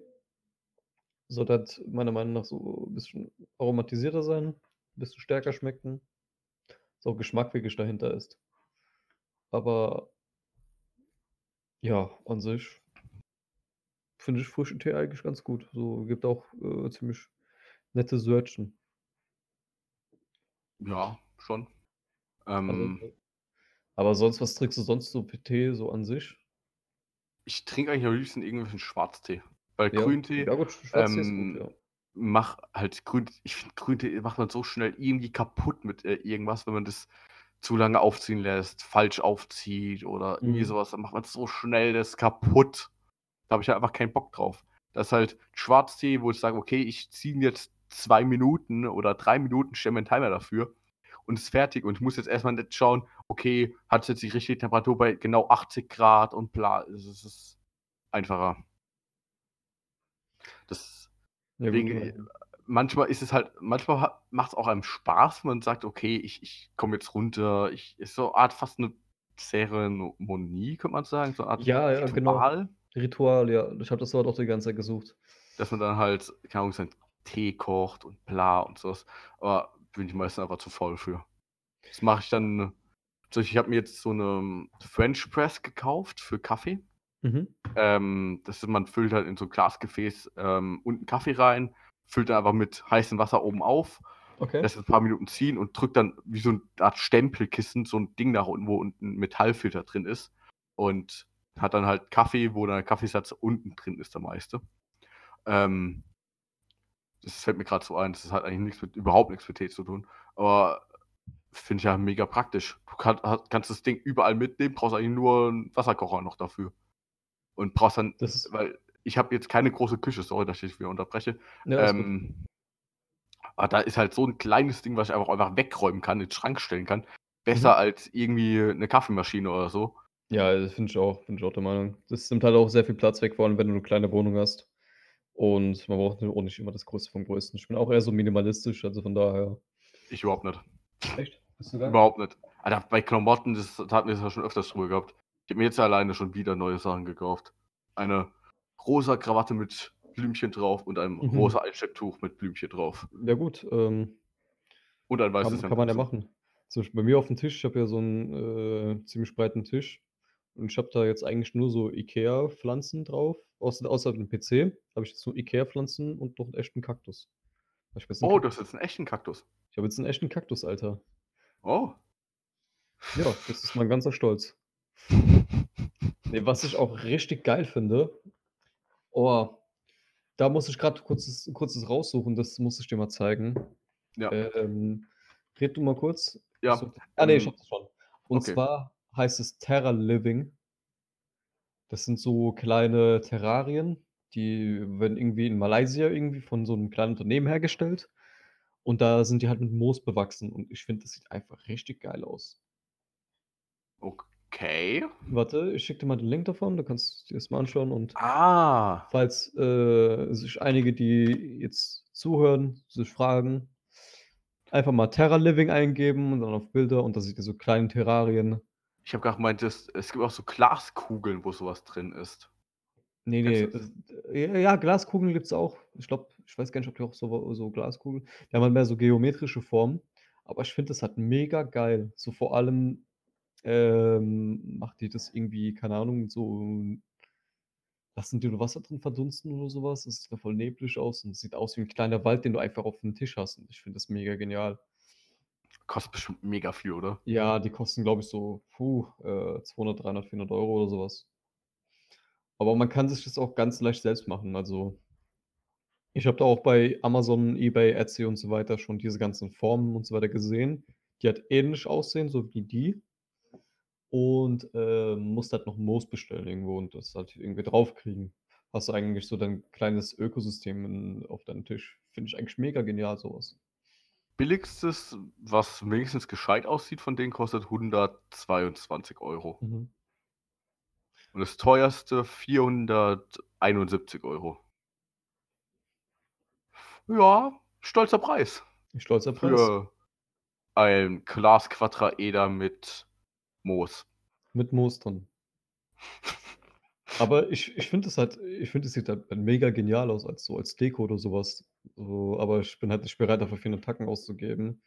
Sollte halt meiner Meinung nach so ein bisschen aromatisierter sein, ein bisschen stärker schmecken. Dass auch Geschmack wirklich dahinter ist. Aber ja, an sich finde ich frischen Tee eigentlich ganz gut. So gibt auch äh, ziemlich nette Sörtchen. Ja, schon. Also, Ähm, aber sonst, was trinkst du sonst so für Tee so an sich? ich trinke eigentlich am liebsten irgendwelchen Schwarztee. Weil Ja, Grüntee, ja gut, ist gut, ähm, ja. mach halt Grün, ich finde Grüntee macht man so schnell irgendwie kaputt mit äh, irgendwas, wenn man das zu lange aufziehen lässt, falsch aufzieht oder irgendwie Mhm. sowas, dann macht man so schnell das kaputt. Da habe ich halt einfach keinen Bock drauf. Das ist halt Schwarztee, wo ich sage, okay, ich ziehe jetzt zwei Minuten oder drei Minuten, stelle mir einen Timer dafür und ist fertig. Und ich muss jetzt erstmal nicht schauen, okay, hat es jetzt die richtige Temperatur bei genau 80 Grad und bla. Es ist einfacher. Das, Ja, gut, wegen, ja. äh, manchmal ist es halt, manchmal macht es auch einem Spaß, wenn man sagt, okay, ich, ich komme jetzt runter. Ich, ist so eine Art fast eine Zeremonie, könnte man sagen, so eine Art Ja, ja, genau. Ritual, Ritual, ja. Ich habe das Wort auch die ganze Zeit gesucht. dass man dann halt, keine Ahnung, seinen Tee kocht und bla und sowas. Aber bin ich meistens einfach zu faul für. Das mache ich dann. Ich habe mir jetzt so eine French Press gekauft für Kaffee. Mhm. Ähm, das ist, man füllt halt in so ein Glasgefäß ähm, unten Kaffee rein, füllt dann einfach mit heißem Wasser oben auf, Okay. lässt es ein paar Minuten ziehen und drückt dann wie so eine Art Stempelkissen so ein Ding nach unten, wo unten ein Metallfilter drin ist. Und hat dann halt Kaffee, wo dann der Kaffeesatz unten drin ist, der meiste. Ähm, das fällt mir gerade so ein, das hat eigentlich nichts mit, überhaupt nichts mit Tee zu tun. Aber finde ich ja mega praktisch. Du kann, kannst das Ding überall mitnehmen, brauchst eigentlich nur einen Wasserkocher noch dafür. Und brauchst dann, Das weil ich habe jetzt keine große Küche, sorry, dass ich wieder unterbreche. ja. Ähm, aber da ist halt so ein kleines Ding, was ich einfach, einfach wegräumen kann, in den Schrank stellen kann. Besser Mhm. als irgendwie eine Kaffeemaschine oder so. Ja, das finde ich auch, finde ich auch der Meinung. Das nimmt halt auch sehr viel Platz weg, vor allem wenn du eine kleine Wohnung hast. Und man braucht auch nicht immer das Größte vom Größten. Ich bin auch eher so minimalistisch, also von daher. Ich überhaupt nicht. Echt? Bist du gar Überhaupt nicht. Alter, bei Klamotten, das hatten wir das ja schon öfters drüber gehabt. Ich habe mir jetzt alleine schon wieder neue Sachen gekauft. Eine rosa Krawatte mit Blümchen drauf und ein Mhm. rosa Einstecktuch mit Blümchen drauf. Ja, gut. Ähm, Und ein weißes kann, kann man ja machen. Zum Beispiel bei mir auf dem Tisch, ich habe ja so einen äh, ziemlich breiten Tisch. Und ich habe da jetzt eigentlich nur so IKEA-Pflanzen drauf. Außer, außer dem PC habe ich jetzt nur IKEA-Pflanzen und noch einen echten Kaktus. Einen Oh, Kak- das ist jetzt einen echten Kaktus. ich habe jetzt einen echten Kaktus, Alter. Oh. Ja, das ist mein ganzer Stolz. Nee, was ich auch richtig geil finde, oh, da muss ich gerade kurzes, kurzes raussuchen, das muss ich dir mal zeigen. Ja. Ähm, red du mal kurz. Ja, So, ah, nee, ich ähm, hab's schon. Und okay. zwar heißt es Terra Living. Das sind so kleine Terrarien, die werden irgendwie in Malaysia irgendwie von so einem kleinen Unternehmen hergestellt. Und da sind die halt mit Moos bewachsen. Und ich finde, das sieht einfach richtig geil aus. Okay. Warte, ich schicke dir mal den Link davon, du kannst dir das mal anschauen. Und Ah. falls äh, sich einige, die jetzt zuhören, sich fragen, einfach mal Terra Living eingeben und dann auf Bilder und da seht ihr so kleine Terrarien. Ich habe gerade gemeint, das, es gibt auch so Glaskugeln, wo sowas drin ist. Nee, nee. das? das- Ja, ja, Glaskugeln gibt es auch. Ich glaube, ich weiß gar nicht, ob die auch so, so Glaskugeln. Die haben halt mehr so geometrische Formen. Aber ich finde das halt mega geil. So vor allem ähm, macht die das irgendwie, keine Ahnung, so. Lassen die nur Wasser drin verdunsten oder sowas. Es sieht da voll neblig aus und sieht aus wie ein kleiner Wald, den du einfach auf dem Tisch hast. Und ich finde das mega genial. Kostet bestimmt mega viel, oder? Ja, die kosten, glaube ich, so puh, äh, 200, 300, 400 Euro oder sowas. Aber man kann sich das auch ganz leicht selbst machen. Also, ich habe da auch bei Amazon, eBay, Etsy und so weiter schon diese ganzen Formen und so weiter gesehen, die halt ähnlich aussehen, so wie die. Und ähm, musst halt noch Moos bestellen irgendwo und das halt irgendwie draufkriegen. Hast du eigentlich so dein kleines Ökosystem in, auf deinem Tisch. Finde ich eigentlich mega genial, sowas. Billigstes, was wenigstens gescheit aussieht, von denen kostet 122 Euro. Mhm. Und das teuerste 471 Euro. Ja, stolzer Preis. Stolzer Preis. Für ein Glas Quadraeder mit Moos. Mit Moos drin. Aber ich, ich finde es halt, ich finde es sieht halt mega genial aus, als so als Deko oder sowas. So, aber ich bin halt nicht bereit, dafür 400 Tacken auszugeben.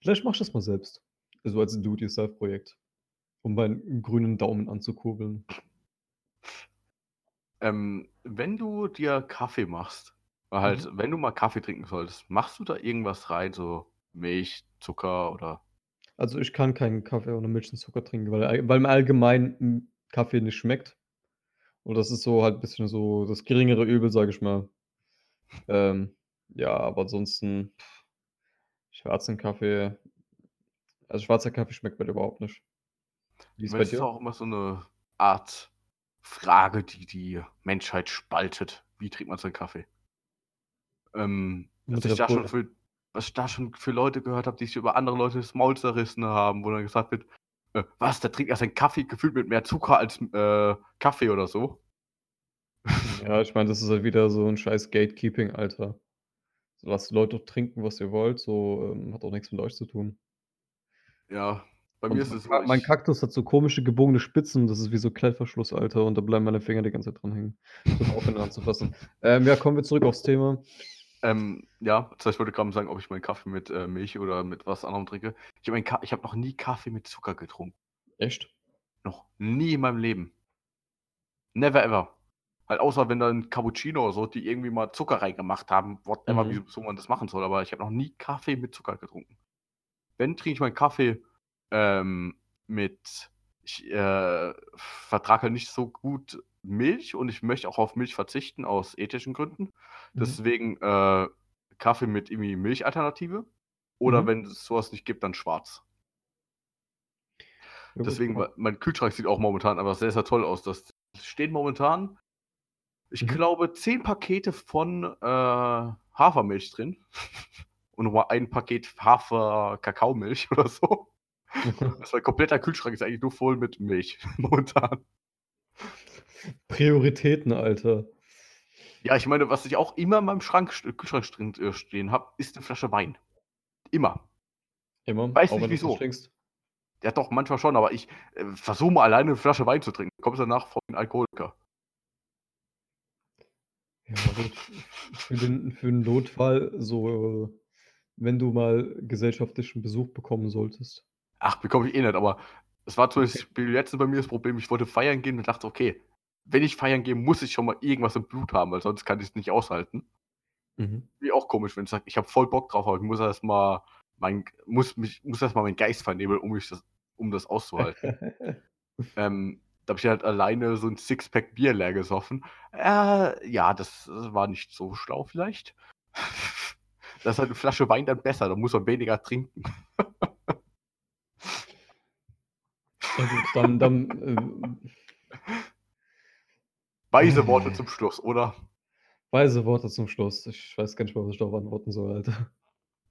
Vielleicht mach ich das mal selbst. Also als Do-it-yourself-Projekt. Um meinen grünen Daumen anzukurbeln. Ähm, wenn du dir Kaffee machst, halt, wenn du mal Kaffee trinken solltest, machst du da irgendwas rein, so Milch, Zucker oder. Also ich kann keinen Kaffee ohne Milch und Zucker trinken, weil, weil mir allgemein mm, Kaffee nicht schmeckt. Und das ist so halt ein bisschen so das geringere Übel, sage ich mal. Ähm, ja, aber ansonsten pff, schwarzen Kaffee, also schwarzer Kaffee schmeckt mir überhaupt nicht. Wie ist es ist auch immer so eine Art Frage, die die Menschheit spaltet. Wie trinkt man seinen Kaffee? Ähm, was, ich da schon für, was ich da schon für Leute gehört habe, die sich über andere Leute das Maul zerrissen haben, wo dann gesagt wird, äh, was, der trinkt ja seinen Kaffee gefühlt mit mehr Zucker als äh, Kaffee oder so. Ja, ich meine, das ist halt wieder so ein scheiß Gatekeeping, Alter. So lasst die Leute doch trinken, was ihr wollt, so ähm, hat auch nichts mit euch zu tun. Ja, bei Und mir ist es mein, mein Kaktus hat so komische gebogene Spitzen, das ist wie so Klettverschluss, Alter, und da bleiben meine Finger die ganze Zeit dran hängen. Ich muss aufhören anzufassen. Ähm, ja, kommen wir zurück aufs Thema. Ähm, ja, das heißt, ich wollte gerade sagen, ob ich meinen Kaffee mit äh, Milch oder mit was anderem trinke. Ich habe hab noch nie Kaffee mit Zucker getrunken. Echt? Noch nie in meinem Leben. Never ever. Halt außer wenn dann Cappuccino oder so, die irgendwie mal Zucker reingemacht haben, whatever, Mhm. wie so man das machen soll. Aber ich habe noch nie Kaffee mit Zucker getrunken. Wenn trinke ich meinen Kaffee ähm, mit. Ich äh, vertrage halt nicht so gut Milch und ich möchte auch auf Milch verzichten aus ethischen Gründen. Mhm. Deswegen äh, Kaffee mit irgendwie Milchalternative. Oder Mhm. wenn es sowas nicht gibt, dann schwarz. Ja, gut, Deswegen, wa- mein Kühlschrank sieht auch momentan aber sehr, sehr toll aus. Das steht momentan, ich Mhm. glaube, zehn Pakete von äh, Hafermilch drin. Und nochmal ein Paket Hafer-Kakaomilch oder so. Das mein kompletter Kühlschrank ist eigentlich nur voll mit Milch momentan. Prioritäten, Alter. Ja, ich meine, was ich auch immer in meinem Schrank, Kühlschrank drin äh, stehen habe, ist eine Flasche Wein. Immer. Immer. Weiß auch nicht wenn du es wieso. trinkst. Ja, doch, manchmal schon, aber ich äh, versuche mal alleine eine Flasche Wein zu trinken. Kommst danach von Alkoholiker. Ja, gut. Für den, für den Notfall, so, äh, wenn du mal gesellschaftlichen Besuch bekommen solltest. Ach, bekomme ich eh nicht, aber Es war zum Beispiel letztens bei mir das Problem, ich wollte feiern gehen und dachte, okay, wenn ich feiern gehe, muss ich schon mal irgendwas im Blut haben, weil sonst kann ich es nicht aushalten. Mhm. Wie auch komisch, wenn ich sage, ich habe voll Bock drauf, aber ich muss erst mal mein, muss mich, muss erst mal meinen Geist vernebeln, um, mich das, um das auszuhalten. ähm, da habe ich halt alleine so ein Sixpack Bier leer gesoffen. Äh, ja, das, das war nicht so schlau vielleicht. Das ist halt eine Flasche Wein dann besser, da muss man weniger trinken. Ja gut, dann, dann äh, Weise Worte zum Schluss, oder? weise Worte zum Schluss. Ich weiß gar nicht mehr, was ich darauf antworten soll, Alter.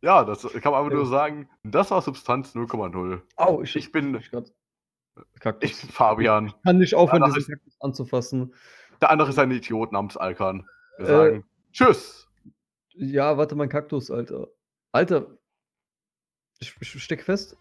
Ja, das kann man einfach Ja. nur sagen, das war Substanz 0,0. Au, Ich bin, ich grad Kaktus. ich bin Fabian. kann nicht aufhören, diesen Kaktus anzufassen. Der andere ist ein Idiot namens Alkan. Wir Äh. sagen Tschüss. Ja, warte, mein Kaktus, Alter. Alter. Ich, ich steck fest.